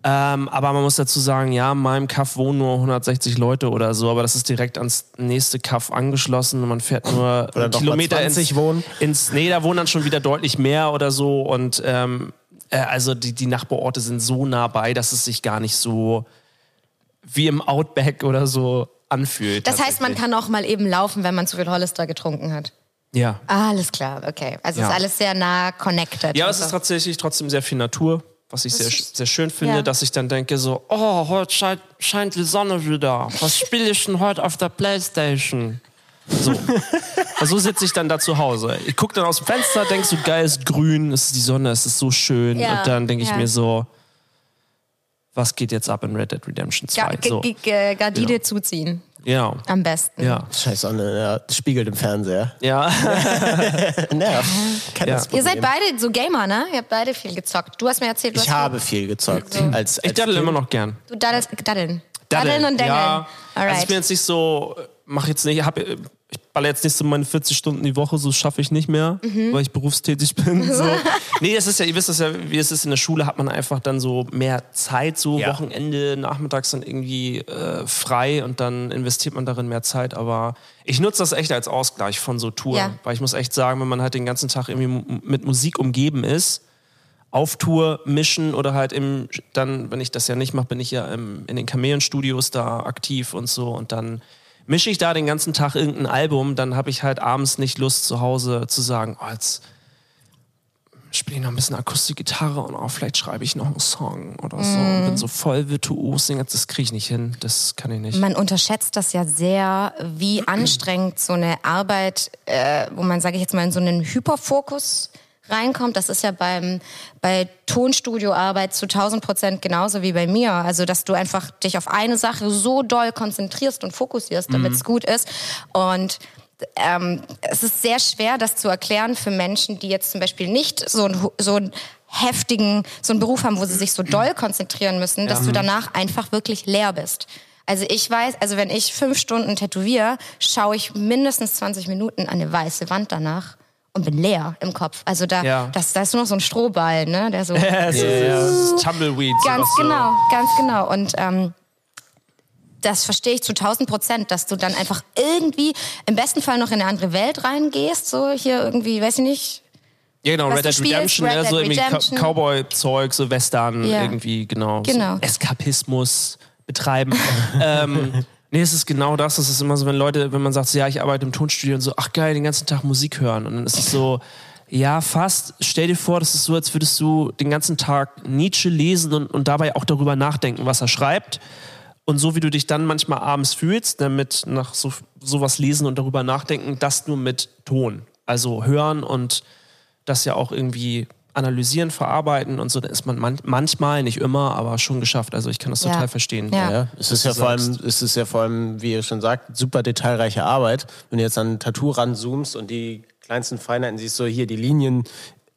Ähm, aber man muss dazu sagen, ja, in meinem Kaff wohnen nur 160 Leute oder so, aber das ist direkt ans nächste Kaff angeschlossen und man fährt nur Oder einen Kilometer 20 ins, wohnen. ins. Nee, da wohnen dann schon wieder deutlich mehr oder so und ähm, äh, also die, die Nachbarorte sind so nah bei, dass es sich gar nicht so wie im Outback oder so anfühlt. Das heißt, man kann auch mal eben laufen, wenn man zu viel Hollister getrunken hat. Ja. Ah, alles klar, okay. Also Ja. ist alles sehr nah connected. Ja, es ist so. tatsächlich trotzdem sehr viel Natur, was ich sehr, ist- sehr schön finde, ja. dass ich dann denke so, oh, heute scheint, scheint die Sonne wieder. Was spiele ich denn heute auf der Playstation? So. (laughs) so sitze ich dann da zu Hause. Ich gucke dann aus dem Fenster, denke so, geil, es ist grün, es ist die Sonne, es ist so schön. Ja, Und dann denke ich mir so, was geht jetzt ab in Red Dead Redemption 2? Ga so. g- g- Gardine Ja. zuziehen. Genau. Am besten. Ja. Scheiß Sonne, ja, das spiegelt im Fernseher. Ja. (laughs) Nervt. Kein Ja. Ihr seid beide so Gamer, ne? Ihr habt beide viel gezockt. Du hast mir erzählt, du Ich hast habe viel gezockt. Als, als Ich daddel immer noch gern. Du daddelst, daddeln. Daddeln und Dengeln. Ja, Alright. also ich bin jetzt nicht so, mach jetzt nicht, hab, ich baller jetzt nicht so meine 40 Stunden die Woche, so schaffe ich nicht mehr, Mhm. weil ich berufstätig bin. (laughs) So. nee, das ist ja, ihr wisst das ja, wie es ist in der Schule, hat man einfach dann so mehr Zeit, so Ja. Wochenende, nachmittags dann irgendwie äh, frei und dann investiert man darin mehr Zeit. Aber ich nutze das echt als Ausgleich von so Touren, Ja. weil ich muss echt sagen, wenn man halt den ganzen Tag irgendwie mit Musik umgeben ist, auf Tour mischen oder halt im, dann, wenn ich das ja nicht mache, bin ich ja im, in den Chamäleon-Studios da aktiv und so und dann mische ich da den ganzen Tag irgendein Album, dann habe ich halt abends nicht Lust zu Hause zu sagen, oh, jetzt spiele ich noch ein bisschen Akustikgitarre und oh, vielleicht schreibe ich noch einen Song oder so und bin so voll virtuos, das kriege ich nicht hin, das kann ich nicht. Man unterschätzt das ja sehr, wie anstrengend so eine Arbeit, äh, wo man, sage ich jetzt mal, in so einen Hyperfokus reinkommt. Das ist ja beim bei Tonstudioarbeit zu 1000 Prozent genauso wie bei mir. Also dass du einfach dich auf eine Sache so doll konzentrierst und fokussierst, damit es gut ist. Und ähm, es ist sehr schwer, das zu erklären für Menschen, die jetzt zum Beispiel nicht so einen, so einen heftigen, so einen Beruf haben, wo sie sich so doll konzentrieren müssen, dass du danach einfach wirklich leer bist. Also ich weiß, also wenn ich fünf Stunden tätowiere, schaue ich mindestens 20 Minuten an eine weiße Wand danach und bin leer im Kopf. Also da, Ja. das, da ist nur noch so ein Strohball, ne, der so (laughs) es ist Tumbleweed. Ganz so. genau, ganz genau. Und ähm, das verstehe ich zu 1000 Prozent, dass du dann einfach irgendwie im besten Fall noch in eine andere Welt reingehst, so hier irgendwie, weiß ich nicht, Ja, genau, Red Dead Redemption, Red ne? Dead so irgendwie Cowboy-Zeug, so Western, Ja. irgendwie, genau. Genau. So Eskapismus betreiben. (laughs) ähm, nee, es ist genau das. Es ist immer so, wenn Leute, wenn man sagt, so, ja, ich arbeite im Tonstudio und so, ach geil, den ganzen Tag Musik hören. Und dann ist es so, ja, fast. Stell dir vor, das ist so, als würdest du den ganzen Tag Nietzsche lesen und, und dabei auch darüber nachdenken, was er schreibt. Und so wie du dich dann manchmal abends fühlst, damit nach so sowas lesen und darüber nachdenken, das nur mit Ton. Also hören und das ja auch irgendwie analysieren, verarbeiten und so, da ist man man manchmal, nicht immer, aber schon geschafft. Also ich kann das Ja. total verstehen. Ja. Ja, es ist ja vor allem, es ist ja vor allem, wie ihr schon sagt, super detailreiche Arbeit. Wenn du jetzt an ein Tattoo ranzoomst und die kleinsten Feinheiten siehst, so hier die Linien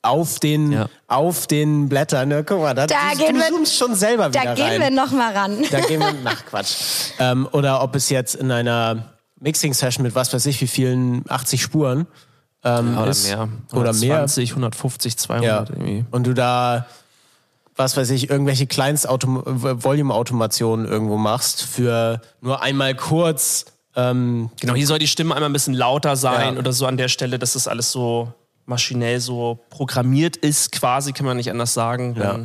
auf den, Ja. auf den Blättern, ne? guck mal, da, Da du, gehen du wir- zoomst schon selber wieder Da gehen rein. wir noch mal ran. Da gehen wir, nach Quatsch. Ähm, oder ob es jetzt in einer Mixing-Session mit was weiß ich wie vielen 80 Spuren ähm, Ja, oder ist. mehr. Oder mehr. 120, 150, 200 Ja. irgendwie. Und du da, was weiß ich, irgendwelche Kleinst-Volume-Automationen irgendwo machst für nur einmal kurz. Ähm, Genau, hier soll die Stimme einmal ein bisschen lauter sein Ja. oder so an der Stelle, dass das alles so maschinell so programmiert ist, quasi, kann man nicht anders sagen. Ja.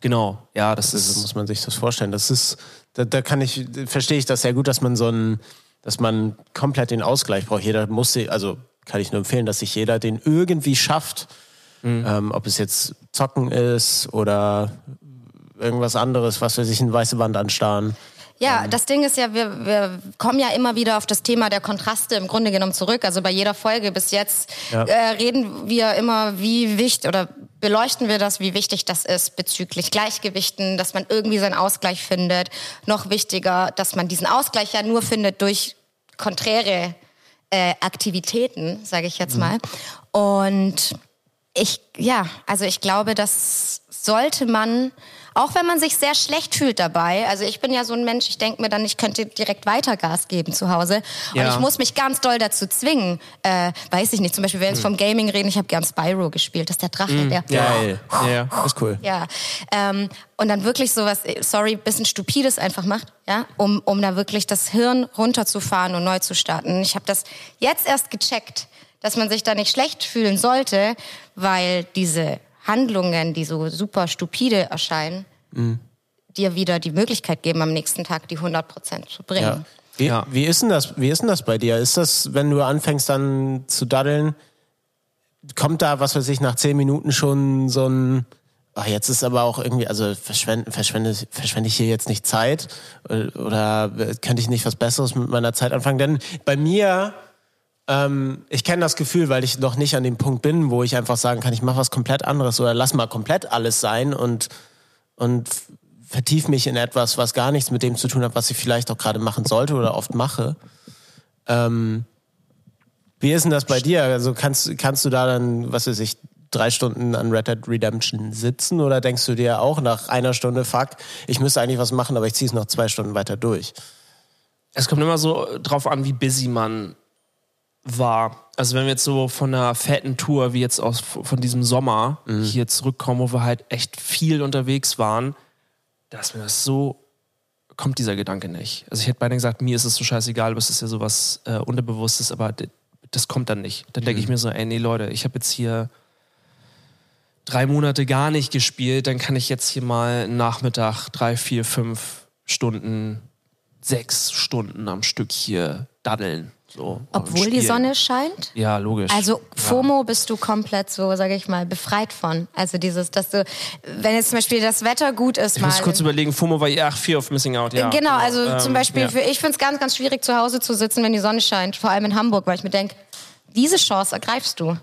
Genau, ja, das so ist. muss man sich das vorstellen. Das ist, da, da kann ich, verstehe ich das sehr gut, dass man so ein, dass man komplett den Ausgleich braucht. Jeder muss, sich- also kann ich nur empfehlen, dass sich jeder den irgendwie schafft. Ähm, ob es jetzt Zocken ist oder irgendwas anderes, was weiß ich, eine weiße Wand anstarren. Ja, das Ding ist ja, wir, wir kommen ja immer wieder auf das Thema der Kontraste im Grunde genommen zurück. Also bei jeder Folge bis jetzt Ja. äh, reden wir immer, wie wichtig oder beleuchten wir das, wie wichtig das ist bezüglich Gleichgewichten, dass man irgendwie seinen Ausgleich findet. Noch wichtiger, dass man diesen Ausgleich ja nur findet durch konträre äh, Aktivitäten, sage ich jetzt mal. Und ich, ja, also ich glaube, das sollte man, auch wenn man sich sehr schlecht fühlt dabei, also ich bin ja so ein Mensch, ich denke mir dann, ich könnte direkt weiter Gas geben zu Hause. Und Ja. ich muss mich ganz doll dazu zwingen. Äh, weiß ich nicht, zum Beispiel, wenn wir jetzt vom Gaming reden, ich habe gern Spyro gespielt, das ist der Drache, der. Geil. Ja, ja. Das ist cool. Ja, ähm, und dann wirklich sowas, äh, sorry, bisschen stupides einfach macht, ja, um, um da wirklich das Hirn runterzufahren und neu zu starten. Ich habe das jetzt erst gecheckt, dass man sich da nicht schlecht fühlen sollte, weil diese Handlungen, die so super stupide erscheinen, dir wieder die Möglichkeit geben, am nächsten Tag die 100 Prozent zu bringen. Ja. Wie, Ja. wie, ist denn das, wie ist denn das bei dir? Ist das, wenn du anfängst dann zu daddeln, kommt da, was weiß ich, nach zehn Minuten schon so ein, ach, jetzt ist aber auch irgendwie, also verschwende, verschwende, verschwende ich hier jetzt nicht Zeit Äh, oder könnte ich nicht was Besseres mit meiner Zeit anfangen? Denn bei mir, ähm, ich kenne das Gefühl, weil ich noch nicht an dem Punkt bin, wo ich einfach sagen kann, ich mache was komplett anderes oder lass mal komplett alles sein und, und vertief mich in etwas, was gar nichts mit dem zu tun hat, was ich vielleicht auch gerade machen sollte oder oft mache. Ähm, wie ist denn das bei dir? Also kannst, kannst du da dann, was weiß ich, drei Stunden an Red Dead Redemption sitzen oder denkst du dir auch nach einer Stunde, fuck, ich müsste eigentlich was machen, aber ich ziehe es noch zwei Stunden weiter durch? Es kommt immer so drauf an, wie busy man war. Also wenn wir jetzt so von einer fetten Tour wie jetzt aus von diesem Sommer hier zurückkommen, wo wir halt echt viel unterwegs waren, da ist mir das so kommt dieser Gedanke nicht. Also ich hätte beinahe gesagt, mir ist es so scheißegal, aber es ist ja sowas äh, Unterbewusstes, aber das kommt dann nicht. Dann denke ich mir so, ey, nee, Leute, ich habe jetzt hier drei Monate gar nicht gespielt, dann kann ich jetzt hier mal einen Nachmittag drei, vier, fünf Stunden, sechs Stunden am Stück hier daddeln. So, Obwohl die. Sonne scheint? Ja, logisch. Also FOMO bist du komplett so, sage ich mal, befreit von. Also dieses, dass du, wenn jetzt zum Beispiel das Wetter gut ist, ich mal. muss kurz überlegen, FOMO war ja, ach, Fear of Missing Out, ja. genau, also Ähm, zum Beispiel, ja. für, ich finde es ganz, ganz schwierig, zu Hause zu sitzen, wenn die Sonne scheint. Vor allem in Hamburg, weil ich mir denke, diese Chance ergreifst du.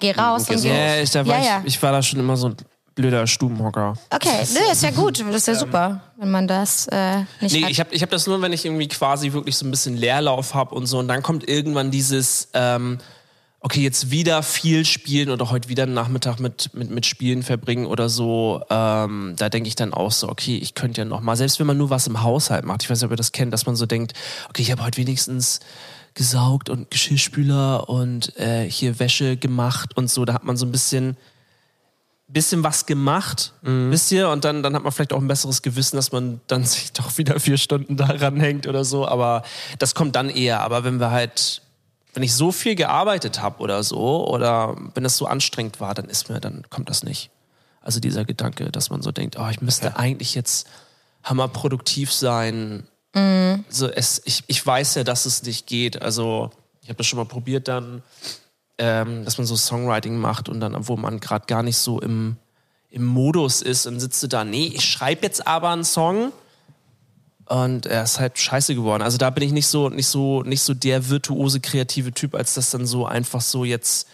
Geh raus und geh. Ja, ich, ja, ja. Ich, ich war da schon immer so blöder Stubenhocker. Okay, nee, ist ja gut. Das ist ja super, wenn man das äh, nicht Nee, hat. ich habe ich hab das nur, wenn ich irgendwie quasi wirklich so ein bisschen Leerlauf habe und so. Und dann kommt irgendwann dieses, ähm, okay, jetzt wieder viel spielen oder heute wieder einen Nachmittag mit, mit, mit Spielen verbringen oder so. Ähm, da denke ich dann auch so, okay, ich könnte ja noch mal, selbst wenn man nur was im Haushalt macht, ich weiß nicht, ob ihr das kennt, dass man so denkt, okay, ich habe heute wenigstens gesaugt und Geschirrspüler und äh, hier Wäsche gemacht und so. Da hat man so ein bisschen bisschen was gemacht, wisst ihr? Und dann, dann hat man vielleicht auch ein besseres Gewissen, dass man dann (laughs) sich doch wieder vier Stunden daran hängt oder so. Aber das kommt dann eher. Aber wenn wir halt, wenn ich so viel gearbeitet habe oder so, oder wenn es so anstrengend war, dann ist mir, dann kommt das nicht. Also dieser Gedanke, dass man so denkt, oh, ich müsste eigentlich jetzt hammerproduktiv sein. Mhm. Also es, ich, ich weiß ja, dass es nicht geht. Also ich habe das schon mal probiert dann, ähm, dass man so Songwriting macht und dann, wo man gerade gar nicht so im, im Modus ist, dann sitzt du da, nee, ich schreibe jetzt aber einen Song und er ist halt scheiße geworden. Also da bin ich nicht so, nicht so, nicht so der virtuose kreative Typ, als das dann so einfach so jetzt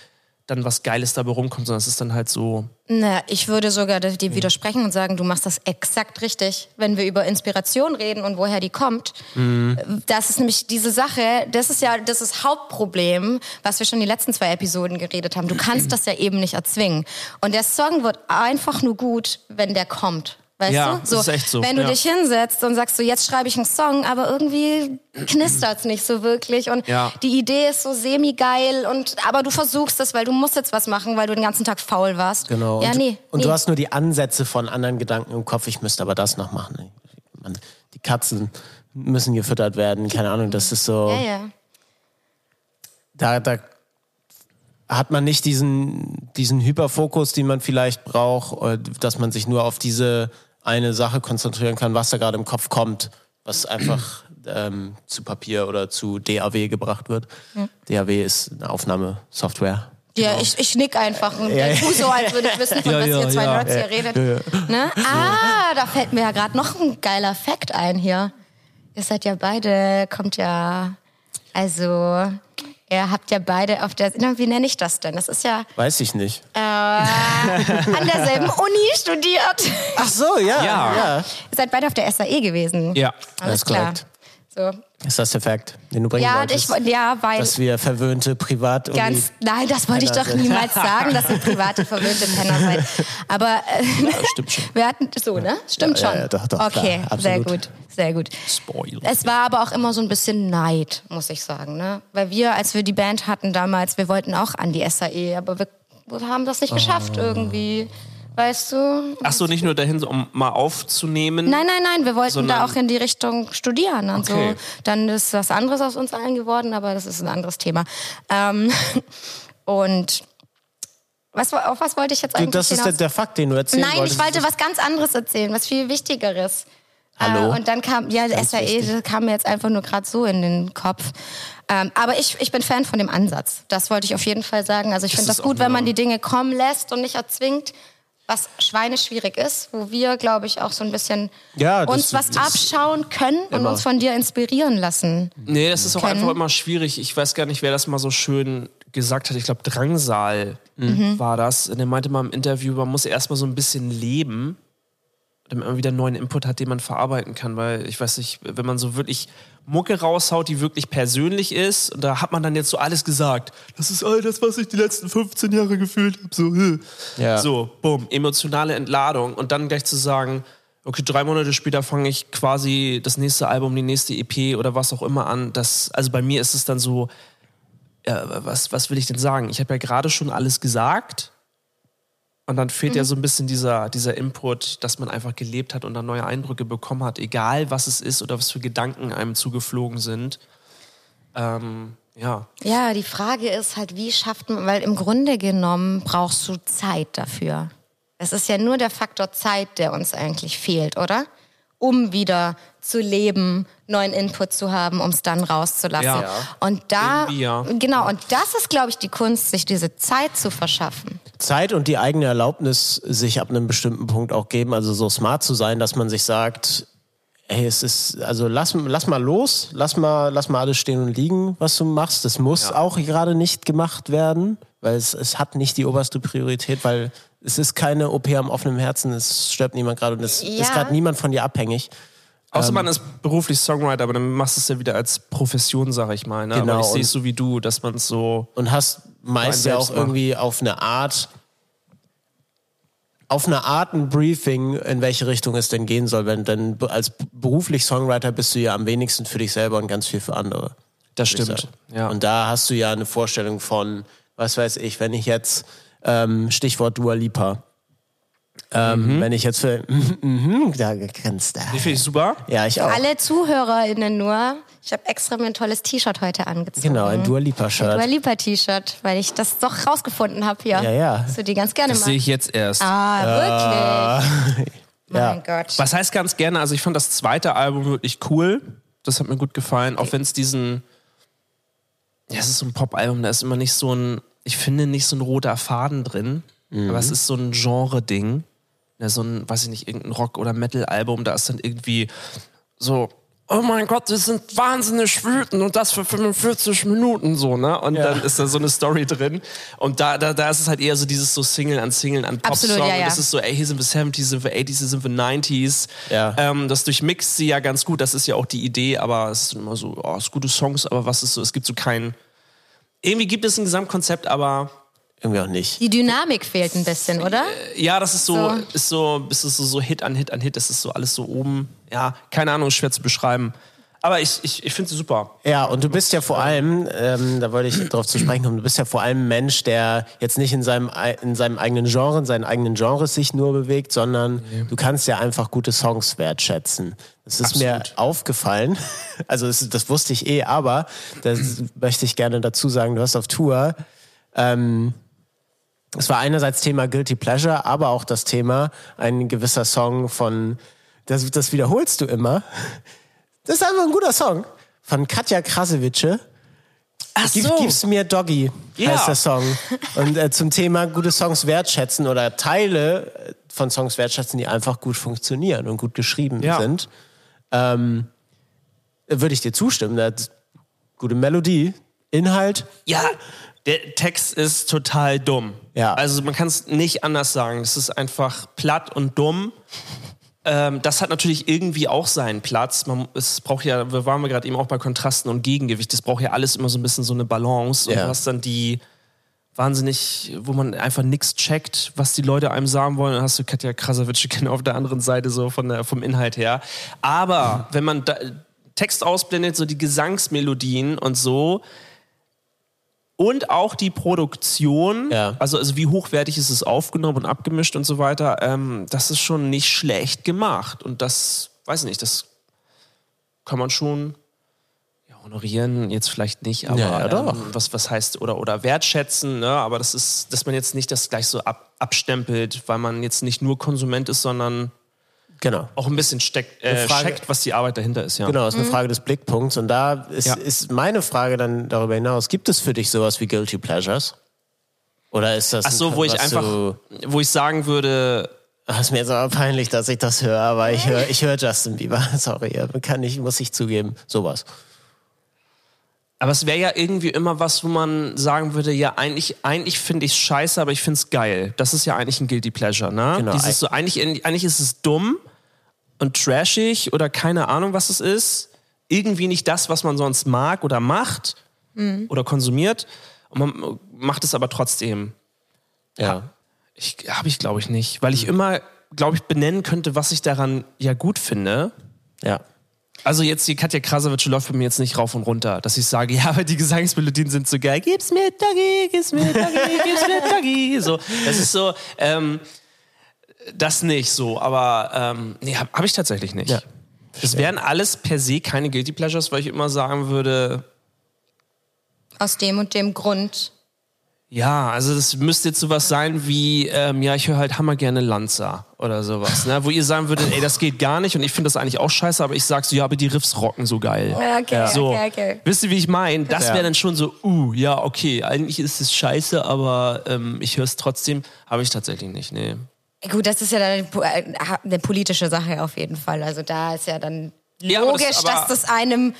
dann was Geiles dabei rumkommt, sondern es ist dann halt so. Na, ich würde sogar dir widersprechen und sagen, du machst das exakt richtig, wenn wir über Inspiration reden und woher die kommt. Mhm. Das ist nämlich diese Sache, das ist ja das ist Hauptproblem, was wir schon die letzten zwei Episoden geredet haben. Du kannst (clears throat) das ja eben nicht erzwingen. Und der Song wird einfach nur gut, wenn der kommt. Weißt ja, du? So, ist echt so. Wenn du ja. dich hinsetzt und sagst so, jetzt schreibe ich einen Song, aber irgendwie knistert es nicht so wirklich und ja. die Idee ist so semi-geil und aber du versuchst es, weil du musst jetzt was machen, weil du den ganzen Tag faul warst. Genau. Ja, und, nee. Und nee. du hast nur die Ansätze von anderen Gedanken im Kopf, ich müsste aber das noch machen. Man, die Katzen müssen gefüttert werden, keine Ahnung, das ist so. Ja, ja. Da, da hat man nicht diesen, diesen Hyperfokus, den man vielleicht braucht, äh, dass man sich nur auf diese eine Sache konzentrieren kann, was da gerade im Kopf kommt, was einfach ähm, zu Papier oder zu DAW gebracht wird. Ja. DAW ist eine Aufnahmesoftware. Ja, Genau. ich, ich nick einfach und ja. tu so, als würde ich wissen, von Ja, was ja, ihr zwei ja. Nerds hier redet. Ne? Ah, da fällt mir ja gerade noch ein geiler Fact ein hier. Ihr seid ja beide, kommt ja, also, ihr habt ja beide auf der, na, wie nenne ich das denn? Das ist ja Weiß ich nicht. äh, an derselben (laughs) Uni studiert. Ach so, ja. Ja. ja. Ihr seid beide auf der SAE gewesen. Ja. Alles ist klar. korrekt. So. Ist das der Fakt, den du bringen Ja, ich, wolltest? ja, weil dass wir verwöhnte Privat ganz, nein, das wollte ich doch sind. niemals sagen, dass ihr private verwöhnte Penner seid. Aber äh, stimmt schon. wir hatten so, ne? Stimmt Ja, schon. ja, doch, doch, okay, klar, sehr gut, sehr gut. Spoiler. Es war aber auch immer so ein bisschen Neid, muss ich sagen, ne? Weil wir, als wir die Band hatten damals, wir wollten auch an die SAE, aber wir, wir haben das nicht Oh. geschafft irgendwie. Weißt du? Ach so, nicht nur dahin, so, um mal aufzunehmen. Nein, nein, nein, wir wollten da auch in die Richtung studieren und Okay. so. Dann ist was anderes aus uns allen geworden, aber das ist ein anderes Thema. Ähm, (laughs) und was, auf was wollte ich jetzt eigentlich das ist der, der Fakt, den du erzählen Nein, ich wolltest. wollte was ganz anderes erzählen, was viel Wichtigeres. Hallo? Äh, und dann kam, ja, Ganz SAE wichtig. das kam mir jetzt einfach nur gerade so in den Kopf. Ähm, aber ich, ich bin Fan von dem Ansatz. Das wollte ich auf jeden Fall sagen. Also ich Das finde das ist gut, wenn man eine- die Dinge kommen lässt und nicht erzwingt. Was schweineschwierig ist, wo wir, glaube ich, auch so ein bisschen Ja, das- uns was das- abschauen können und Immer. uns von dir inspirieren lassen. Nee, das ist auch Kennen. einfach immer schwierig. Ich weiß gar nicht, wer das mal so schön gesagt hat. Ich glaube, Drangsal Mhm. war das. Und er meinte mal im Interview, man muss erstmal so ein bisschen leben, damit man wieder einen neuen Input hat, den man verarbeiten kann. Weil ich weiß nicht, wenn man so wirklich Mucke raushaut, die wirklich persönlich ist, und da hat man dann jetzt so alles gesagt. Das ist all das, was ich die letzten 15 Jahre gefühlt habe. So, äh. Ja. so, bumm, emotionale Entladung. Und dann gleich zu sagen, okay, drei Monate später fange ich quasi das nächste Album, die nächste EP oder was auch immer an. Das, also bei mir ist es dann so, ja, was, was will ich denn sagen? Ich habe ja gerade schon alles gesagt. Und dann fehlt ja so ein bisschen dieser, dieser Input, dass man einfach gelebt hat und dann neue Eindrücke bekommen hat, egal was es ist oder was für Gedanken einem zugeflogen sind. Ähm, ja. Ja, die Frage ist halt, wie schafft man, weil im Grunde genommen brauchst du Zeit dafür. Es ist ja nur der Faktor Zeit, der uns eigentlich fehlt, oder? Um wieder zu leben, neuen Input zu haben, um es dann rauszulassen. Ja. Und da, ja. genau, und das ist, glaube ich, die Kunst, sich diese Zeit zu verschaffen. Zeit und die eigene Erlaubnis sich ab einem bestimmten Punkt auch geben, also so smart zu sein, dass man sich sagt, hey, es ist, also lass, lass mal los, lass mal, lass mal alles stehen und liegen, was du machst. Das muss auch gerade nicht gemacht werden, weil es, es hat nicht die oberste Priorität, weil es ist keine OP am offenen Herzen, es stirbt niemand gerade und es Ja. ist gerade niemand von dir abhängig. Außer Ähm. man ist beruflich Songwriter, aber dann machst du es ja wieder als Profession, sag ich mal. Ne? Genau, aber ich sehe es so wie du, dass man es so. und hast meist ja auch macht. irgendwie auf eine Art auf eine Art ein Briefing, in welche Richtung es denn gehen soll, wenn denn als beruflich Songwriter bist du ja am wenigsten für dich selber und ganz viel für andere. Das stimmt. Ja. Und da hast du ja eine Vorstellung von, was weiß ich, wenn ich jetzt ähm, Stichwort Dua Lipa, Ähm, Wenn ich jetzt für (laughs) mhm, da gegrinst. Die finde ich super. Ja, ich auch. Alle ZuhörerInnen nur. Ich habe extra mir ein tolles T-Shirt heute angezogen. Genau, ein Dua Lipa Dua Shirt. Lipa T-Shirt, weil ich das doch rausgefunden habe hier. Ja, ja. Dass du die ganz gerne Das sehe ich jetzt erst. Ah, wirklich? (laughs) Ja. Mein Gott. Was heißt ganz gerne? Also ich fand das zweite Album wirklich cool. Das hat mir gut gefallen. Auch wenn es diesen, ja, es ist so ein Pop-Album, da ist immer nicht so ein, ich finde nicht so ein roter Faden drin. Aber es ist so ein Genre-Ding. Ja, so ein, weiß ich nicht, irgendein Rock- oder Metal-Album, da ist dann irgendwie so, oh mein Gott, die sind wahnsinnig wütend und das für 45 Minuten so, ne? Und dann ist da so eine Story drin. Und da, da, da ist es halt eher so dieses so Single an Single an Pop-Song. ja, ja. Und das ist so, ey, hier sind wir 70s, hier sind wir 80s, hier sind wir 90s. Ja. Ähm, das durchmixt sie ja ganz gut, das ist ja auch die Idee, aber es ist immer so, oh, es sind gute Songs, aber was ist so, es gibt so kein, irgendwie gibt es ein Gesamtkonzept, aber Irgendwie auch nicht. Die Dynamik fehlt ein bisschen, oder? ja, das ist so, So. ist so, ist so, so Hit an Hit an Hit, das ist so alles so oben, ja, keine Ahnung, ist schwer zu beschreiben. Aber ich, ich, ich finde sie super. Ja, und du bist ja vor allem, ähm, da wollte ich darauf zu sprechen kommen, du bist ja vor allem ein Mensch, der jetzt nicht in seinem, ei- in seinem eigenen Genre, in seinen eigenen Genres sich nur bewegt, sondern du kannst ja einfach gute Songs wertschätzen. Das ist mir Absolut. aufgefallen. (laughs) Also das, das wusste ich eh, aber das möchte ich gerne dazu sagen, du hast auf Tour ähm, es war einerseits Thema Guilty Pleasure, aber auch das Thema ein gewisser Song von, das, das wiederholst du immer. Das ist einfach ein guter Song von Katja Krasewitsche. Ach Gib, Gib's mir Doggy, Ja. heißt der Song. Und äh, zum Thema gute Songs wertschätzen oder Teile äh, von Songs wertschätzen, die einfach gut funktionieren und gut geschrieben Ja. sind, ähm, würde ich dir zustimmen. Das gute Melodie, Inhalt, Ja, der Text ist total dumm. Ja. Also man kann es nicht anders sagen. Es ist einfach platt und dumm. Ähm, das hat natürlich irgendwie auch seinen Platz. Man, es braucht ja, wir waren wir gerade eben auch bei Kontrasten und Gegengewicht. Es braucht ja alles immer so ein bisschen so eine Balance. Und Ja. du hast dann die wahnsinnig, wo man einfach nichts checkt, was die Leute einem sagen wollen. Dann hast du Katja Krasavitsche genau (laughs) auf der anderen Seite so von der, vom Inhalt her. Aber wenn man da, Text ausblendet, so die Gesangsmelodien und so, und auch die Produktion, Ja. also, also wie hochwertig ist es aufgenommen und abgemischt und so weiter, ähm, das ist schon nicht schlecht gemacht. Und das, weiß ich nicht, das kann man schon ja, honorieren, jetzt vielleicht nicht, aber Ja. Ähm, was, was heißt, oder, oder wertschätzen, ne? aber das ist, dass man jetzt nicht das gleich so ab, abstempelt, weil man jetzt nicht nur Konsument ist, sondern genau. auch ein bisschen steckt, äh, Frage- checkt, was die Arbeit dahinter ist. Ja. Genau, ist eine Frage des Blickpunkts. Und da ist, Ja. ist meine Frage dann darüber hinaus, gibt es für dich sowas wie Guilty Pleasures? Oder ist das Ach so, ein- wo ich einfach, Du, wo ich sagen würde, Ach, ist mir jetzt aber peinlich, dass ich das höre, aber ich höre ich höre Justin Bieber. (laughs) Sorry, kann ich, muss ich zugeben. Sowas. Aber es wäre ja irgendwie immer was, wo man sagen würde, ja, eigentlich, eigentlich finde ich es scheiße, aber ich finde es geil. Das ist ja eigentlich ein Guilty Pleasure, ne? Genau. Dieses so, eigentlich, eigentlich ist es dumm und trashig oder keine Ahnung, was es ist. Irgendwie nicht das, was man sonst mag oder macht oder konsumiert. Und man macht es aber trotzdem. Ja. Ich, Habe ich, glaube ich, nicht. Weil ich immer, glaube ich, benennen könnte, was ich daran ja gut finde. Ja. Also jetzt die Katja Krasowitsch läuft bei mir jetzt nicht rauf und runter, dass ich sage, (laughs) ja, aber die Gesangsmelodien sind so geil. Gib's mir Doggy, gib's mir Doggy, gib's mir Doggy. So, das ist so, ähm, das nicht so, aber ähm, nee, habe hab ich tatsächlich nicht. Ja. Das wären alles per se keine Guilty Pleasures, weil ich immer sagen würde, Aus dem und dem Grund. ja, also das müsste jetzt sowas sein wie, ähm, ja, ich höre halt hammer gerne Lanza oder sowas, ne? wo ihr sagen würdet, ey, das geht gar nicht und ich finde das eigentlich auch scheiße, aber ich sag so, ja, aber die Riffs rocken so geil. Okay, So, okay, okay. wisst ihr, wie ich meine? Das Ja. wäre dann schon so, uh, ja, okay, eigentlich ist es scheiße, aber ähm, ich höre es trotzdem. Habe ich tatsächlich nicht, nee. Gut, das ist ja dann äh, eine politische Sache auf jeden Fall. Also da ist ja dann Ja, das- logisch, aber- dass das einem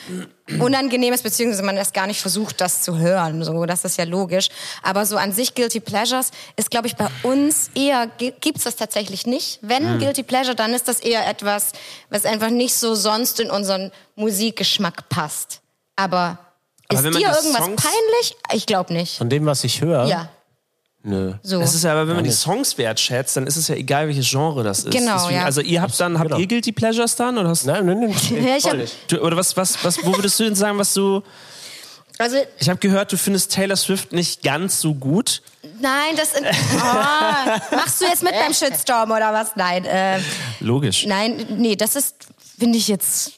unangenehm ist, beziehungsweise man das gar nicht versucht, das zu hören. So, das ist ja logisch. Aber so an sich Guilty Pleasures ist, glaube ich, bei uns eher, gibt es das tatsächlich nicht. Wenn Guilty Pleasure, dann ist das eher etwas, was einfach nicht so sonst in unseren Musikgeschmack passt. Aber, Aber ist dir irgendwas Songs- peinlich? Ich glaube nicht. Von dem, was ich höre? Ja, Nö. so. Das ist ja, aber wenn man die. Songs wertschätzt, dann ist es ja egal, welches Genre das ist. Genau, ja. Also ihr habt dann, habt Genau. ihr Guilty Pleasures dann? Oder, hast, Nein, nein, nein. (laughs) Ja, ich hab- du, oder was, was, was, wo würdest du denn sagen, was du, Also Ich habe gehört, du findest Taylor Swift nicht ganz so gut. nein, das (laughs) oh, machst du jetzt mit beim Shitstorm oder was? Nein, äh, Logisch. nein, nee, das ist finde ich jetzt.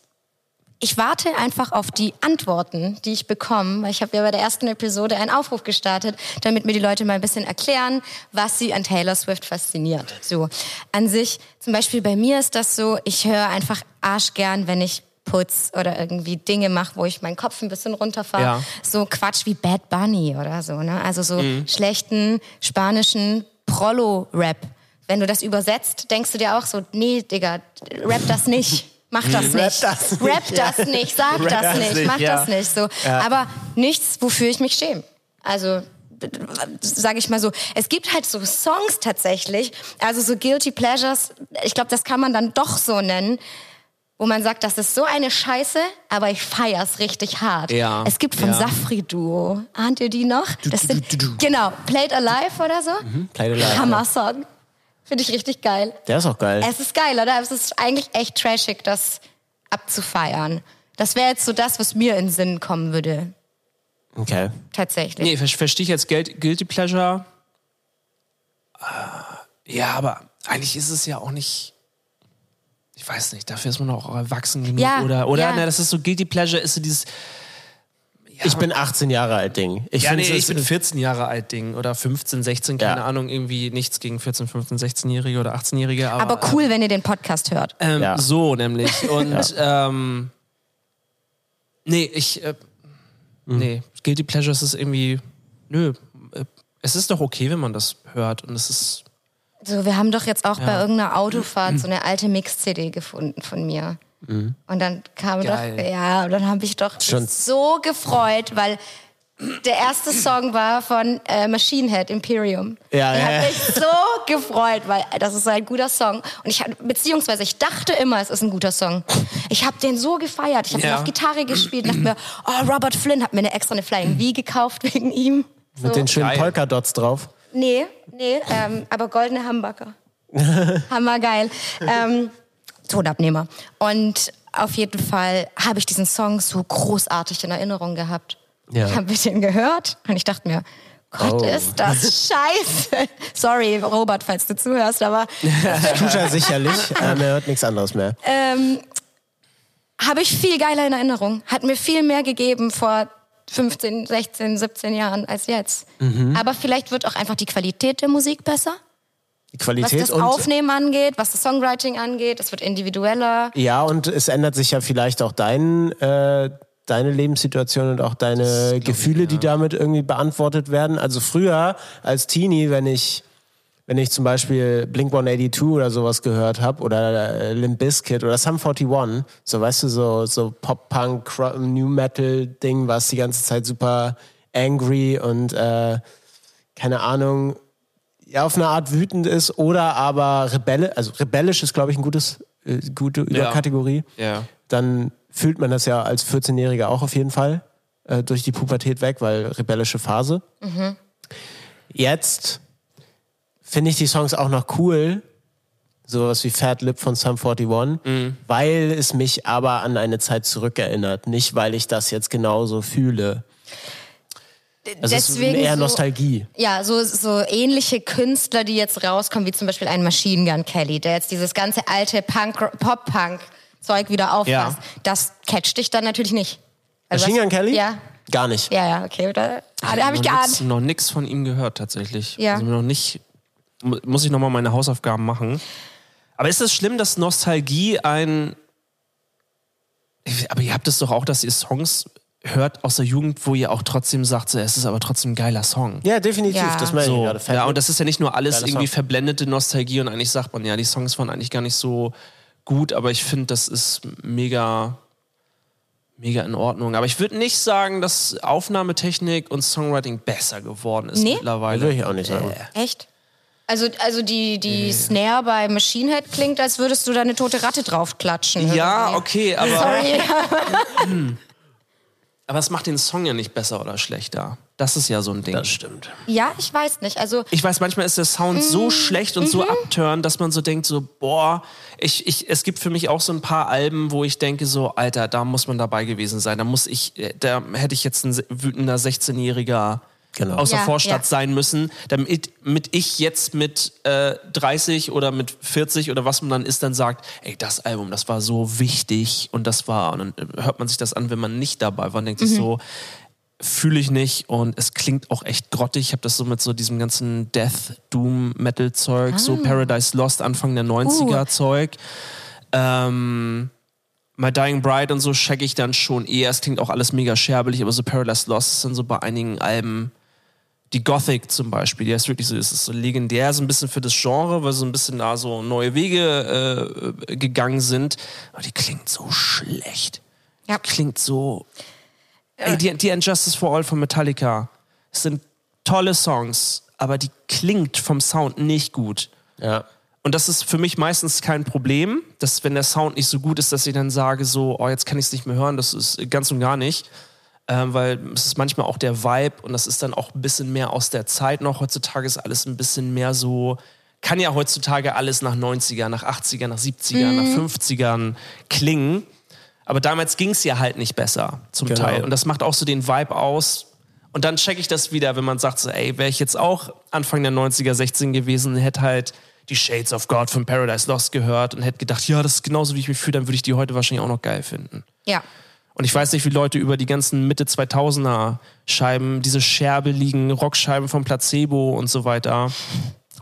Ich warte einfach auf die Antworten, die ich bekomme, weil ich habe ja bei der ersten Episode einen Aufruf gestartet, damit mir die Leute mal ein bisschen erklären, was sie an Taylor Swift fasziniert. So an sich, zum Beispiel bei mir ist das so, ich höre einfach arschgern, wenn ich putz oder irgendwie Dinge mache, wo ich meinen Kopf ein bisschen runterfahre. Ja. So Quatsch wie Bad Bunny oder so, ne? Also so schlechten spanischen Prollo-Rap. Wenn du das übersetzt, denkst du dir auch so, nee, Digga, rap das nicht. Mach das nicht. Rap das nicht, Rap das nicht, sag Rap das das nicht, nicht, mach ja. das nicht. So. Aber nichts, wofür ich mich schäme. Also sage ich mal so, es gibt halt so Songs tatsächlich, also so Guilty Pleasures, ich glaube, das kann man dann doch so nennen, wo man sagt, das ist so eine Scheiße, aber ich feier's richtig hart. Ja. Es gibt von Ja. Safri Duo, ahnt ihr die noch? Das du, sind, du, du. Genau, Played Alive oder so. Played Alive, Hammer-Song. Finde ich richtig geil. Der ist auch geil. Es ist geil, oder? Es ist eigentlich echt trashig, das abzufeiern. Das wäre jetzt so das, was mir in den Sinn kommen würde. Okay. Tatsächlich. Nee, ver verstehe ich jetzt Geld, Guilty Pleasure. Äh, Ja, aber eigentlich ist es ja auch nicht. Ich weiß nicht, dafür ist man auch erwachsen genug. Ja, oder, oder? ja. Na, das ist so Guilty Pleasure, ist so dieses. Ich bin 18 Jahre alt, Ding. Ich Ja, nee, ich bin 14 Jahre alt, Ding. Oder 15, 16, keine Ja. Ahnung, irgendwie nichts gegen 14, 15, 16-Jährige oder 18-Jährige. Aber, Aber cool, wenn ihr den Podcast hört. Ähm, Ja. So nämlich. (laughs) Und ähm, nee, ich. Äh, Nee, Guilty Pleasures ist irgendwie. Nö. Äh, es ist doch okay, wenn man das hört. Und es ist. So, wir haben doch jetzt auch bei irgendeiner Autofahrt (clears throat) so eine alte Mix-CD gefunden von mir. Und dann kam Geil. doch, ja, und dann habe ich doch Schon- so gefreut, weil der erste Song war von äh, Machine Head Imperium. Ja, ich ja, habe ja. mich so gefreut, weil das ist ein guter Song. Und ich hab- beziehungsweise ich dachte immer, es ist ein guter Song. Ich habe den so gefeiert. Ich habe Ja. den auf Gitarre gespielt dachte mir, oh, Robert Flynn hat mir eine extra eine Flying V gekauft wegen ihm. So. Mit den schönen Geil. Polka-Dots drauf. Nee, nee, ähm, aber goldene Hamburger. (laughs) Hammergeil. Ähm, Tonabnehmer. Und auf jeden Fall habe ich diesen Song so großartig in Erinnerung gehabt. Ja. Ich habe den gehört und ich dachte mir, Gott, Oh. ist das (laughs) scheiße. Sorry, Robert, falls du zuhörst, aber (laughs) Tut er sicherlich. ähm, er hört nichts anderes mehr. ähm, habe ich viel geiler in Erinnerung. Hat mir viel mehr gegeben vor 15, 16, 17 Jahren als jetzt. Mhm. Aber vielleicht wird auch einfach die Qualität der Musik besser. Die Was Qualität das und Aufnehmen angeht, was das Songwriting angeht, es wird individueller. ja, und es ändert sich ja vielleicht auch dein, äh, deine Lebenssituation und auch deine Gefühle, die damit irgendwie beantwortet werden. Also früher als Teenie, wenn ich wenn ich zum Beispiel Blink 182 oder sowas gehört habe oder äh, Limp Bizkit oder Sum 41, so weißt du, so, so Pop-Punk, New Metal-Ding, was die ganze Zeit super angry und äh, keine Ahnung, ja, auf eine Art wütend ist oder aber rebelle, also rebellisch ist, glaube ich, ein gutes, äh, gute Überkategorie. Ja. Dann fühlt man das ja als 14-Jähriger auch auf jeden Fall äh, durch die Pubertät weg, weil rebellische Phase. Jetzt finde ich die Songs auch noch cool, sowas wie Fat Lip von Sum 41, weil es mich aber an eine Zeit zurückerinnert, nicht weil ich das jetzt genauso fühle. Also Deswegen eher so- Nostalgie. Ja, so, so ähnliche Künstler, die jetzt rauskommen, wie zum Beispiel ein Machine Gun Kelly, der jetzt dieses ganze alte Punk, Pop-Punk-Zeug wieder auffasst. Ja. Das catcht dich dann natürlich nicht. Also Machine Gun Kelly? Ja. Gar nicht. Ja, ja, okay. Da, da habe ich noch geahnt. nix, noch nichts von ihm gehört tatsächlich. Ja. Also noch nicht. mu- Muss ich nochmal meine Hausaufgaben machen. Aber ist es schlimm, dass Nostalgie ein. Aber ihr habt es doch auch, dass ihr Songs hört aus der Jugend, wo ihr auch trotzdem sagt, so, es ist aber trotzdem ein geiler Song. Ja, definitiv. Ja. Das meine ich So, gerade. Fat ja, und das ist ja nicht nur alles Geiler irgendwie Song. verblendete Nostalgie und eigentlich sagt man, ja, die Songs waren eigentlich gar nicht so gut, aber ich finde, das ist mega, mega in Ordnung. Aber ich würde nicht sagen, dass Aufnahmetechnik und Songwriting besser geworden ist Nee? mittlerweile. Würde ich auch nicht sagen. Echt? Also, also die, die Snare bei Machine Head klingt, als würdest du da eine tote Ratte draufklatschen. Ja, irgendwie. okay, aber Sorry. (laughs) (laughs) Aber es macht den Song ja nicht besser oder schlechter. Das ist ja so ein Ding. Das stimmt. Ja, ich weiß nicht. Also Ich weiß, manchmal ist der Sound so schlecht und so abturnt, dass man so denkt, so, boah, ich, ich, es gibt für mich auch so ein paar Alben, wo ich denke, so, Alter, da muss man dabei gewesen sein. Da muss ich, äh, da hätte ich jetzt ein wütender 16-Jähriger Genau. aus der Ja, Vorstadt ja. sein müssen, damit mit ich jetzt mit äh, 30 oder mit 40 oder was man dann ist, dann sagt, ey, das Album, das war so wichtig und das war, und dann äh, hört man sich das an, wenn man nicht dabei war und denkt sich so, fühle ich nicht und es klingt auch echt grottig. Ich habe das so mit so diesem ganzen Death, Doom, Metal Zeug, so Paradise Lost, Anfang der 90er Zeug. Ähm, My Dying Bride und so check ich dann schon eher. Es klingt auch alles mega scherbelig, aber so Paradise Lost ist dann so bei einigen Alben. Die Gothic zum Beispiel, die ist wirklich so, das ist so legendär, so ein bisschen für das Genre, weil so ein bisschen da so neue Wege äh, gegangen sind. Aber die klingt so schlecht. Ja. Die klingt so. Ey, die, die Injustice for All von Metallica. Es sind tolle Songs, aber die klingt vom Sound nicht gut. Ja. Und das ist für mich meistens kein Problem, dass wenn der Sound nicht so gut ist, dass ich dann sage so, oh, jetzt kann ich es nicht mehr hören. Das ist ganz und gar nicht. Ähm, weil es ist manchmal auch der Vibe und das ist dann auch ein bisschen mehr aus der Zeit noch. Heutzutage ist alles ein bisschen mehr so, kann ja heutzutage alles nach 90er, nach 80er, nach 70er, nach 50ern klingen. Aber damals ging es ja halt nicht besser, zum Genau. Teil. Und das macht auch so den Vibe aus. Und dann checke ich das wieder, wenn man sagt so, ey, wäre ich jetzt auch Anfang der 90er, 16 gewesen, hätte halt die Shades of God von Paradise Lost gehört und hätte gedacht, ja, das ist genauso, wie ich mich fühle, dann würde ich die heute wahrscheinlich auch noch geil finden. ja. Und ich weiß nicht, wie Leute über die ganzen Mitte 2000er Scheiben, diese scherbeligen Rockscheiben von Placebo und so weiter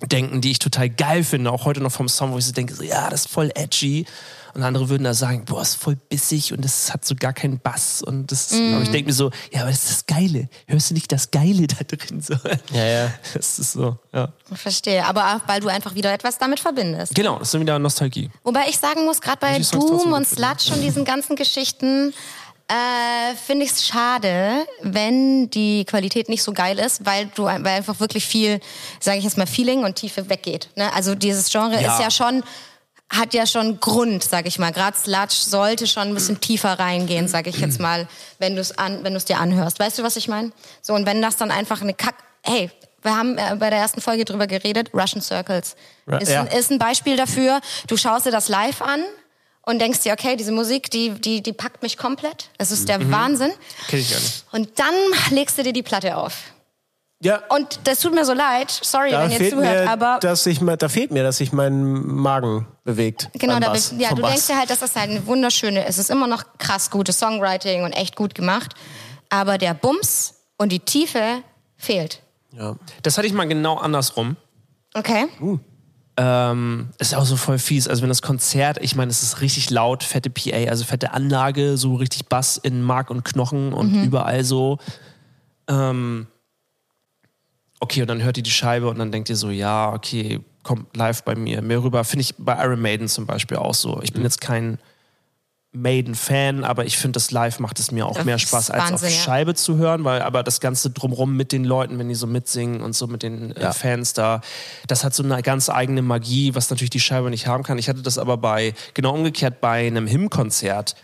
denken, die ich total geil finde, auch heute noch vom Song, wo ich so denke, so, ja, das ist voll edgy. Und andere würden da sagen, boah, ist voll bissig und das hat so gar keinen Bass. Und das, aber ich denke mir so, ja, aber das ist das Geile. Hörst du nicht das Geile da drin? So. Ja, ja. Das ist so, ja. Verstehe. Aber auch, weil du einfach wieder etwas damit verbindest. Genau, das ist wieder Nostalgie. Wobei ich sagen muss, gerade bei Doom und Sludge und diesen ganzen Geschichten, äh, finde ich es schade, wenn die Qualität nicht so geil ist, weil du weil einfach wirklich viel, sage ich jetzt mal, Feeling und Tiefe weggeht. Ne? Also dieses Genre Ja. ist ja schon hat ja schon Grund, sag ich mal. Gerade Sludge sollte schon ein bisschen tiefer reingehen, sag ich jetzt mal, wenn du es an, wenn du es dir anhörst. Weißt du, was ich meine? So und wenn das dann einfach eine Kack, hey, wir haben äh, bei der ersten Folge drüber geredet, Russian Circles ist, ja. ein, ist ein Beispiel dafür. Du schaust dir das live an und denkst dir, okay, diese Musik, die die die packt mich komplett. Das ist Mhm. der Wahnsinn. Kenn ich gar nicht. Und dann legst du dir die Platte auf. Ja, Und das tut mir so leid, sorry, da wenn ihr zuhört, mir, aber dass ich, da fehlt mir, dass sich mein Magen bewegt. Genau, da Bass, ja, du Bass. denkst dir halt, das ist halt eine wunderschöne, es ist immer noch krass gutes Songwriting und echt gut gemacht, aber der Bums und die Tiefe fehlt. Ja. Das hatte ich mal genau andersrum. Okay? Ähm, ist auch so voll fies. Also wenn das Konzert, ich meine, es ist richtig laut, fette PA, also fette Anlage, so richtig Bass in Mark und Knochen und überall so. Ähm, okay, und dann hört ihr die Scheibe und dann denkt ihr so, ja, okay, kommt live bei mir mehr rüber. Finde ich bei Iron Maiden zum Beispiel auch so. Ich bin jetzt kein Maiden-Fan, aber ich finde, das live macht es mir auch Das mehr Spaß, als Wahnsinn, auf ja. Scheibe zu hören, weil aber das Ganze drumrum mit den Leuten, wenn die so mitsingen und so mit den äh, Fans da, das hat so eine ganz eigene Magie, was natürlich die Scheibe nicht haben kann. Ich hatte das aber bei, genau umgekehrt, bei einem Hymn-Konzert,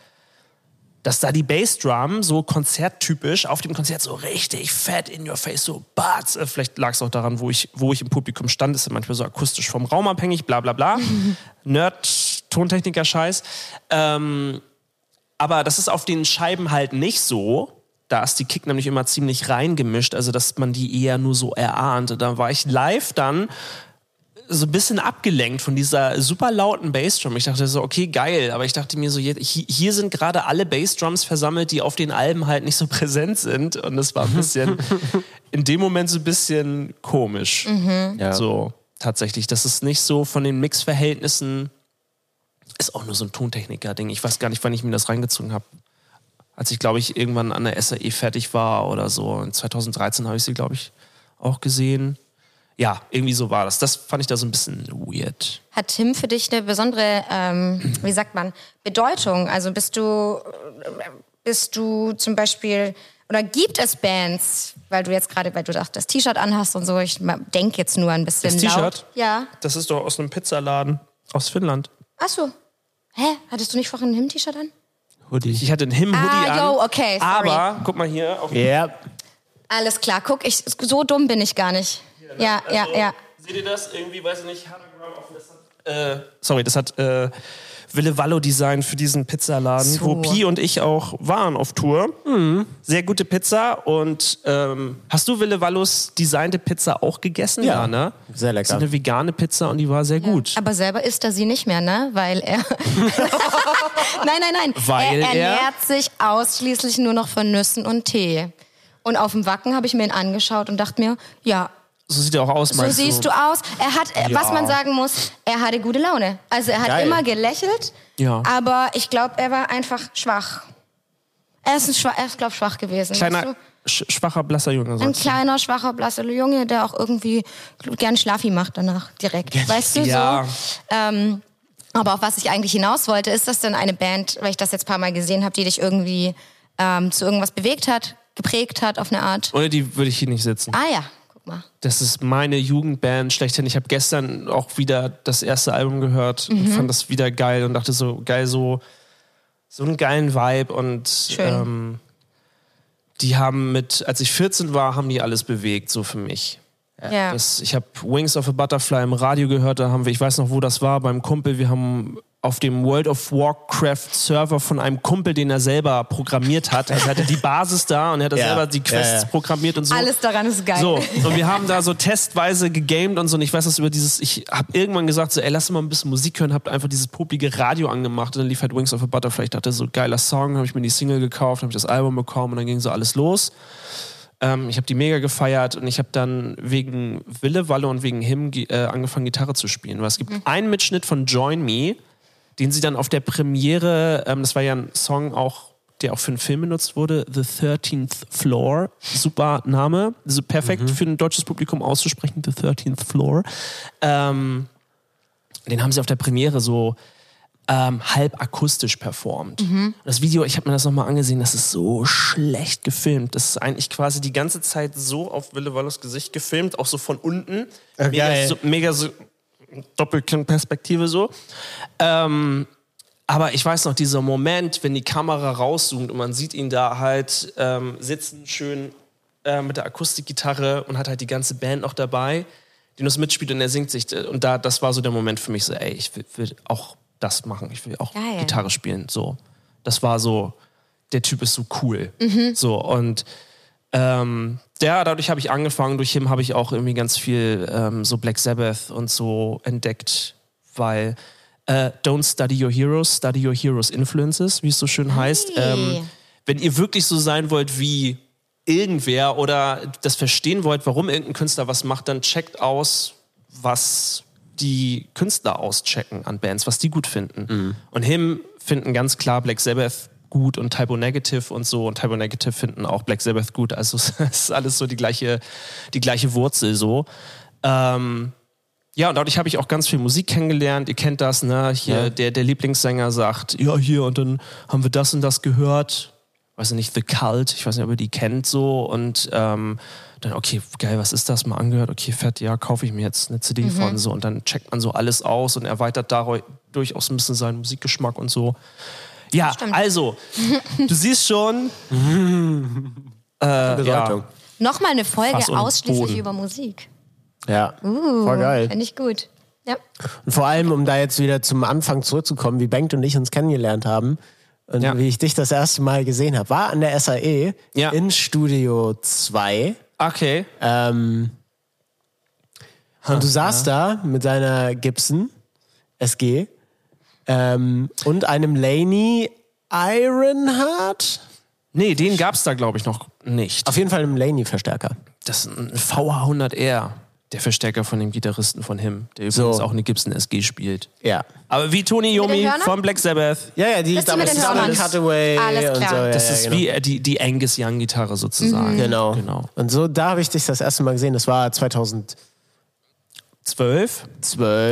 dass da die Bassdrum so konzerttypisch auf dem Konzert so richtig fett in your face, so batz. Äh, Vielleicht lag es auch daran, wo ich, wo ich im Publikum stand, ist ja manchmal so akustisch vom Raum abhängig, bla bla bla. (laughs) Nerd, Tontechniker, Scheiß. Ähm, aber das ist auf den Scheiben halt nicht so. Da ist die Kick nämlich immer ziemlich reingemischt, also dass man die eher nur so erahnt. Da war ich live dann so ein bisschen abgelenkt von dieser super lauten Bassdrum. Ich dachte so, okay, geil. Aber ich dachte mir so, hier sind gerade alle Bassdrums versammelt, die auf den Alben halt nicht so (laughs) präsent sind. Und das war ein bisschen, (laughs) in dem Moment so ein bisschen komisch. Ja. So, tatsächlich. Das ist nicht so von den Mixverhältnissen, ist auch nur so ein Tontechniker-Ding. Ich weiß gar nicht, wann ich mir das reingezogen habe. Als ich, glaube ich, irgendwann an der SAE fertig war oder so. In 2013 habe ich sie, glaube ich, auch gesehen. Ja, irgendwie so war das. Das fand ich da so ein bisschen weird. Hat Tim für dich eine besondere, ähm, wie sagt man, Bedeutung? Also bist du, bist du zum Beispiel, oder gibt es Bands, weil du jetzt gerade, weil du das T-Shirt anhast und so, ich denke jetzt nur ein bisschen Das. T-Shirt? Ja. Das ist doch aus einem Pizzaladen aus Finnland. Ach so. Hä? Hattest du nicht vorhin ein Hymn-T-Shirt an? Hoodie. Ich hatte einen Him-Hoodie Ah, an. yo, okay, sorry. Aber, guck mal hier. Auf Ja. Alles klar, guck, ich, so dumm bin ich gar nicht. Ja, ja, Also, ja. Seht ihr das? Irgendwie, weiß ich nicht, Hanagram auf das hat, äh, Sorry, das hat äh, Wille Wallo Design für diesen Pizzaladen, So. wo Pi und ich auch waren auf Tour. Sehr gute Pizza. Und ähm, hast du Wille Wallos designte Pizza auch gegessen? Ja. ne? Sehr lecker. Das ist eine vegane Pizza und die war sehr gut. Aber selber isst er sie nicht mehr, ne? Weil er. (laughs) nein, nein, nein. Weil er er- ernährt sich ausschließlich nur noch von Nüssen und Tee. Und auf dem Wacken habe ich mir ihn angeschaut und dachte mir, ja, So sieht er auch aus, so meinst siehst du aus. Er hat, äh, was man sagen muss, er hatte gute Laune. Also er hat Geil. immer gelächelt, Ja. aber ich glaube, er war einfach schwach. Er ist, ein schwach, er ist glaube schwach gewesen. weißt Kleiner, du? sch schwacher, blasser Junge. Ein sagst du. kleiner, schwacher, blasser Junge, der auch irgendwie gern Schlafi macht danach direkt. Weißt du Ja. so? Ähm, aber auf was ich eigentlich hinaus wollte, ist das denn eine Band, weil ich das jetzt ein paar Mal gesehen habe, die dich irgendwie ähm, zu irgendwas bewegt hat, geprägt hat auf eine Art? Ohne die würde ich hier nicht sitzen. Ah ja, mal. Das ist meine Jugendband schlechthin. Ich habe gestern auch wieder das erste Album gehört und Mhm. fand das wieder geil und dachte so, geil, so, so einen geilen Vibe. Und ähm, die haben mit, als ich 14 war, haben die alles bewegt, so für mich. Ja. Das, ich habe Wings of a Butterfly im Radio gehört, da haben wir, ich weiß noch, wo das war, beim Kumpel. Wir haben auf dem World of Warcraft Server von einem Kumpel, den er selber programmiert hat. Also er hatte die Basis da und er hat Ja. selber die Quests Ja, ja. programmiert und so. Alles daran ist geil. So, und wir haben da so testweise gegamed und so. Und ich weiß das über dieses, ich habe irgendwann gesagt, so, ey, lass mal ein bisschen Musik hören, hab einfach dieses popige Radio angemacht und dann lief halt Wings of a Butterfly. Ich dachte, so geiler Song, habe ich mir die Single gekauft, habe ich das Album bekommen und dann ging so alles los. Ähm, ich habe die mega gefeiert und ich habe dann wegen Wille, Walle und wegen Him äh, angefangen, Gitarre zu spielen. Weil es gibt einen Mitschnitt von Join Me, den sie dann auf der Premiere, ähm, das war ja ein Song auch, der auch für einen Film benutzt wurde, The 13th Floor. Super Name, so perfekt für ein deutsches Publikum auszusprechen, The 13th Floor. Ähm, den haben sie auf der Premiere so ähm, halb akustisch performt. Das Video, ich habe mir das nochmal angesehen, das ist so schlecht gefilmt. Das ist eigentlich quasi die ganze Zeit so auf Wille Wallos Gesicht gefilmt, auch so von unten. mega, geil. so, mega so Doppelkinn-Perspektive so. Ähm, aber ich weiß noch, dieser Moment, wenn die Kamera rauszoomt und man sieht ihn da halt ähm, sitzen, schön äh, mit der Akustikgitarre und hat halt die ganze Band noch dabei, die nur mitspielt und er singt sich. äh, Und da, das war so der Moment für mich so, ey, ich will, will auch das machen. Ich will auch Geil. Gitarre spielen. So. Das war so, der Typ ist so cool. Mhm. So, und ähm, ja, dadurch habe ich angefangen. Durch ihn habe ich auch irgendwie ganz viel ähm, so Black Sabbath und so entdeckt, weil äh, Don't study your heroes, study your heroes influences, wie es so schön heißt. Ähm, wenn ihr wirklich so sein wollt wie irgendwer oder das verstehen wollt, warum irgendein Künstler was macht, dann checkt aus, was die Künstler auschecken an Bands, was die gut finden. Und Him finden ganz klar Black Sabbath gut und Typo Negative und so und Typo Negative finden auch Black Sabbath gut. Also (laughs) es ist alles so die gleiche, die gleiche Wurzel so. Ähm, ja, und dadurch habe ich auch ganz viel Musik kennengelernt. Ihr kennt das, ne? Hier, Ja. der, der Lieblingssänger sagt, ja, hier, und dann haben wir das und das gehört. Weiß ich nicht, The Cult, ich weiß nicht, ob ihr die kennt so. Und ähm, dann, okay, geil, was ist das? Mal angehört, okay, fett, ja, kaufe ich mir jetzt eine CD von so. Und dann checkt man so alles aus und erweitert dadurch auch so ein bisschen seinen Musikgeschmack und so. Ja, also, du siehst schon. (laughs) äh, Bedeutung. ja, Nochmal eine Folge Fass und ausschließlich Boden. über Musik. Ja, voll geil. Finde ich gut. Ja. Und vor allem, um da jetzt wieder zum Anfang zurückzukommen, wie Bengt und ich uns kennengelernt haben und Ja. wie ich dich das erste Mal gesehen habe, war an der SAE Ja. in Studio 2. okay. Ähm, und du saßt da mit deiner Gibson SG ähm, und einem Laney Ironheart. Nee, den gab's da, glaube ich, noch nicht. Auf jeden Fall einem Laney-Verstärker. Das ist ein VH100R, der Verstärker von dem Gitarristen von Him, der übrigens So. auch eine Gibson SG spielt. Ja. Aber wie Tony Yomi von Black Sabbath. Ja, ja, die ist damals. Cutaway Alles und klar. so. Ja, Das ja, ist genau. wie äh, die, die Angus Young Gitarre sozusagen. Genau. genau. Und so, da habe ich dich das erste Mal gesehen. Das war 2012. Zwölf,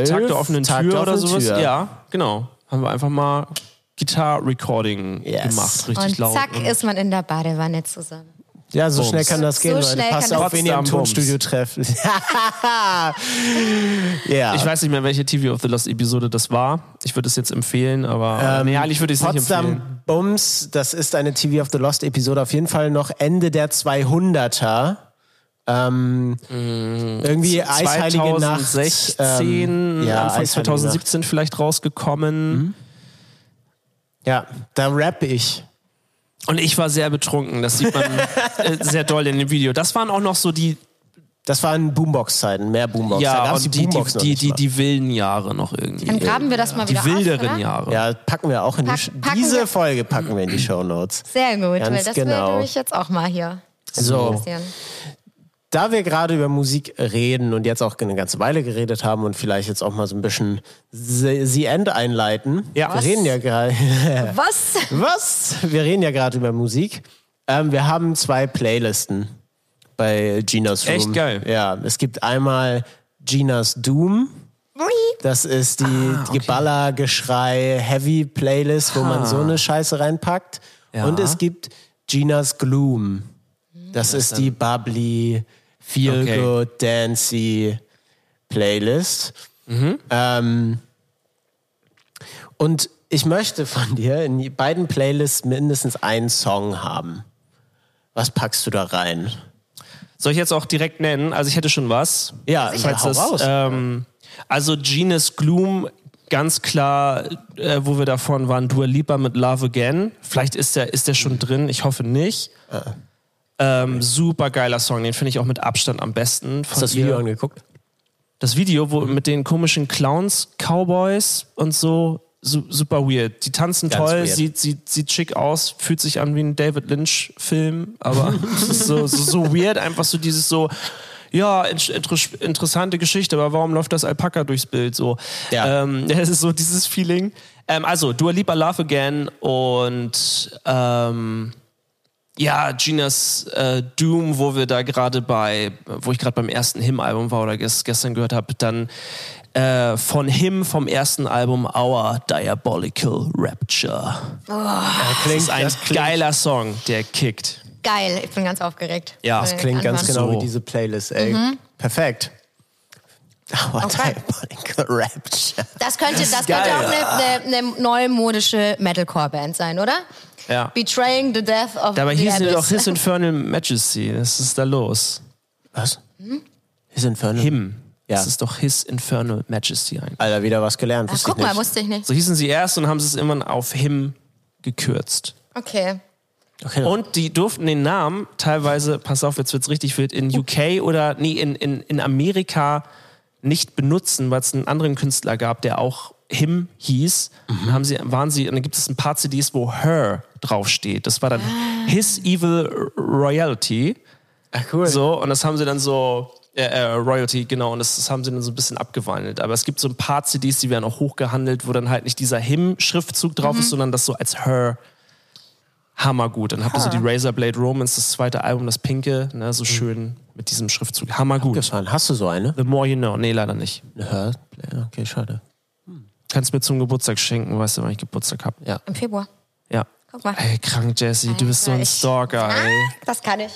Tag der offenen Tag Tür der oder offenen sowas. Tür. Ja, genau. Haben wir einfach mal Gitar-Recording Yes. gemacht, richtig Und laut. zack Und- ist man in der Badewanne zusammen. Ja, so Bums. schnell kann das gehen, So Leute. schnell Passt kann auf, das wen ihr im. Tonstudio trefft. (laughs) ja. Ich weiß nicht mehr, welche TV of the Lost Episode das war. Ich würde es jetzt empfehlen, aber nee, eigentlich würde ich es nicht empfehlen. Potsdam Bums, das ist eine TV of the Lost Episode, auf jeden Fall noch Ende der 200er. Ähm, irgendwie Eisheilige Nacht. 2016, ähm, ja, Anfang Eisheilige 2017 vielleicht rausgekommen. Nacht. Ja, da rapp ich. Und ich war sehr betrunken. Das sieht man (laughs) äh, sehr doll in dem Video. Das waren auch noch so die, Das waren Boombox-Zeiten, mehr Boombox. ja, und die, die, Boombox die, die, die wilden Jahre noch irgendwie. Dann graben wir das mal die wieder wilderen auf? Jahre. Ja, packen wir auch in die, Pack- packen diese wir- Folge packen wir in die Show Notes. Sehr gut, Ganz weil das genau. will ich jetzt auch mal hier So, passieren. Da wir gerade über Musik reden und jetzt auch eine ganze Weile geredet haben und vielleicht jetzt auch mal so ein bisschen The End einleiten. Ja. Wir Was? reden ja gerade. (laughs) Was? Was? Wir reden ja gerade über Musik. Ähm, wir haben zwei Playlisten bei Ginas Room. Echt geil. Ja, es gibt einmal Ginas Doom. Das ist die, Ah, die Geballer, Geschrei, Heavy Playlist, wo man so eine Scheiße reinpackt. Ja. Und es gibt Ginas Gloom. Das ist die bubbly, feel Okay. good, dancey Playlist. Mhm. Ähm, und ich möchte von dir in beiden Playlists mindestens einen Song haben. Was packst du da rein? Soll ich jetzt auch direkt nennen? Also ich hätte schon was. Ja, hau das, raus. ähm, also Genus Gloom, ganz klar, äh, wo wir davon waren, Dua Lipa mit Love Again. Vielleicht ist der, ist der schon drin, ich hoffe nicht. Ähm, super geiler Song, den finde ich auch mit Abstand am besten. Hast du das Video angeguckt? Das Video, wo mit den komischen Clowns, Cowboys und so, su super weird. Die tanzen Ganz toll, weird. sieht, sieht, sieht schick aus, fühlt sich an wie ein David Lynch-Film, aber (laughs) (laughs) es ist so, so, so weird, einfach so dieses so, ja, in, inter interessante Geschichte, aber warum läuft das Alpaka durchs Bild so? Ja. Ähm, (laughs) das ist so dieses Feeling. Ähm, also, Dua Lipa Love Again und ähm, ja, Ginas äh, Doom, wo wir da gerade bei, wo ich gerade beim ersten Him-Album war oder ges gestern gehört habe, dann äh, von Him vom ersten Album Our Diabolical Rapture. Klingt, Das ist ein das klingt, geiler Song, der kickt. Geil, ich bin ganz aufgeregt. Ja, das klingt ganz anhören. genau So. wie diese Playlist, ey. Perfekt. Oh, Okay. Diabolical Rapture. Das könnte, das geil. könnte auch eine, eine, eine neumodische Metalcore-Band sein, oder? Ja. Betraying the Death of Dabei the hießen die doch. His (laughs) Infernal Majesty. Was ist da los? Was? His Infernal? Him. Ja. Das ist doch His Infernal Majesty eigentlich. Alter, wieder was gelernt. Ach, guck ich mal, nicht. wusste ich nicht. So hießen sie erst und haben sie es immer auf Him gekürzt. Okay. Okay, Und die durften den Namen teilweise, pass auf, jetzt wird's richtig wild, in UK oder nee, in, in, in Amerika nicht benutzen, weil es einen anderen Künstler gab, der auch Him hieß. Dann haben sie, waren sie, und dann gibt es ein paar CDs, wo Her draufsteht. Das war dann His Evil Royalty. Ach, cool. So, und das haben sie dann so, äh, äh, Royalty, genau, und das, das haben sie dann so ein bisschen abgewandelt. Aber es gibt so ein paar CDs, die werden auch hochgehandelt, wo dann halt nicht dieser Him-Schriftzug drauf ist, sondern das so als Her hammergut. Dann habt ihr so die Razorblade Romance, das zweite Album, das pinke, ne, so schön mit diesem Schriftzug. Hammergut. Gefahren. Hast du so eine? The more you know. Nee, leider nicht. Hör- Okay, schade. Kannst mir zum Geburtstag schenken, weißt du, wann ich Geburtstag hab. Ja. Im Februar. Ja. Guck mal. Ey, krank, Jesse, du bist so ein Ich- Stalker, ey. Ah, das kann ich.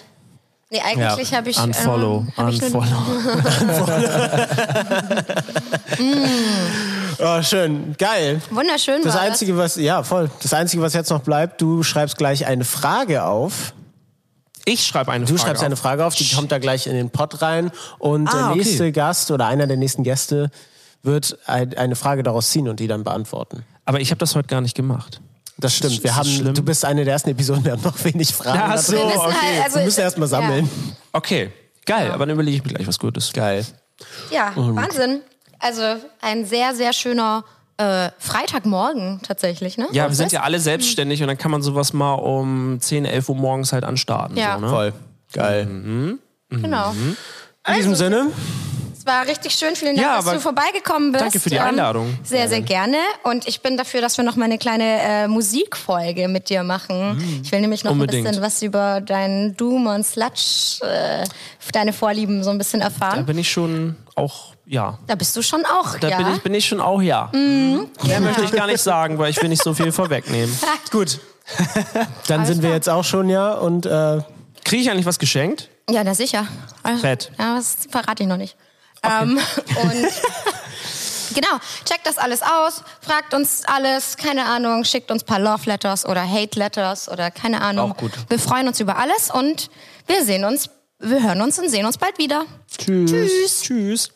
Nee, eigentlich habe ich. Unfollow, ähm, hab ich nur- unfollow. (laughs) Oh, schön. Geil. Wunderschön Das war Einzige, was, ja, voll. Das Einzige, was jetzt noch bleibt, du schreibst gleich eine Frage auf. Ich schreibe eine Du Frage schreibst eine auf. Frage auf, die kommt da gleich in den Pod rein. Und Ah, der okay. nächste Gast oder einer der nächsten Gäste wird ein- eine Frage daraus ziehen und die dann beantworten. Aber ich habe das heute gar nicht gemacht. Das stimmt. Ist Wir haben, schlimm? du bist eine der ersten Episoden, wir haben noch wenig Fragen. Ach da so, drin. Wir müssen okay. halt, also, Wir müssen erst mal sammeln. Okay, geil, aber dann überlege ich mir gleich was Gutes. Geil. Ja, ja Wahnsinn. Also ein sehr, sehr schöner äh, Freitagmorgen tatsächlich, ne? Ja, wir sind ja alle selbstständig und dann kann man sowas mal um 10, 11 Uhr morgens halt anstarten. Ja. So, ne? Voll. Geil. Genau. In diesem Sinne, Es war richtig schön. Vielen Dank, Ja, dass du vorbeigekommen bist. danke für die Ähm, Einladung. Sehr, sehr gerne. Und ich bin dafür, dass wir noch mal eine kleine äh, Musikfolge mit dir machen. Ich will nämlich noch Unbedingt. ein bisschen was über deinen Doom und Sludge, äh, deine Vorlieben so ein bisschen Da erfahren. bin ich schon auch, ja. Da bist du schon auch, Da ja? bin, ich, bin ich schon auch, ja. Mehr möchte ich gar nicht sagen, weil ich will nicht so viel vorwegnehmen. (laughs) gut. Dann sind wir jetzt auch schon, ja. Und äh, Kriege ich eigentlich was geschenkt? Ja, na sicher. Also, Fett. Ja, das verrate ich noch nicht. Ähm, und (laughs) genau, checkt das alles aus, fragt uns alles, keine Ahnung, schickt uns ein paar Love Letters oder Hate Letters oder keine Ahnung. Auch gut. Wir freuen uns über alles und wir sehen uns, wir hören uns und sehen uns bald wieder. Tschüss. Tschüss.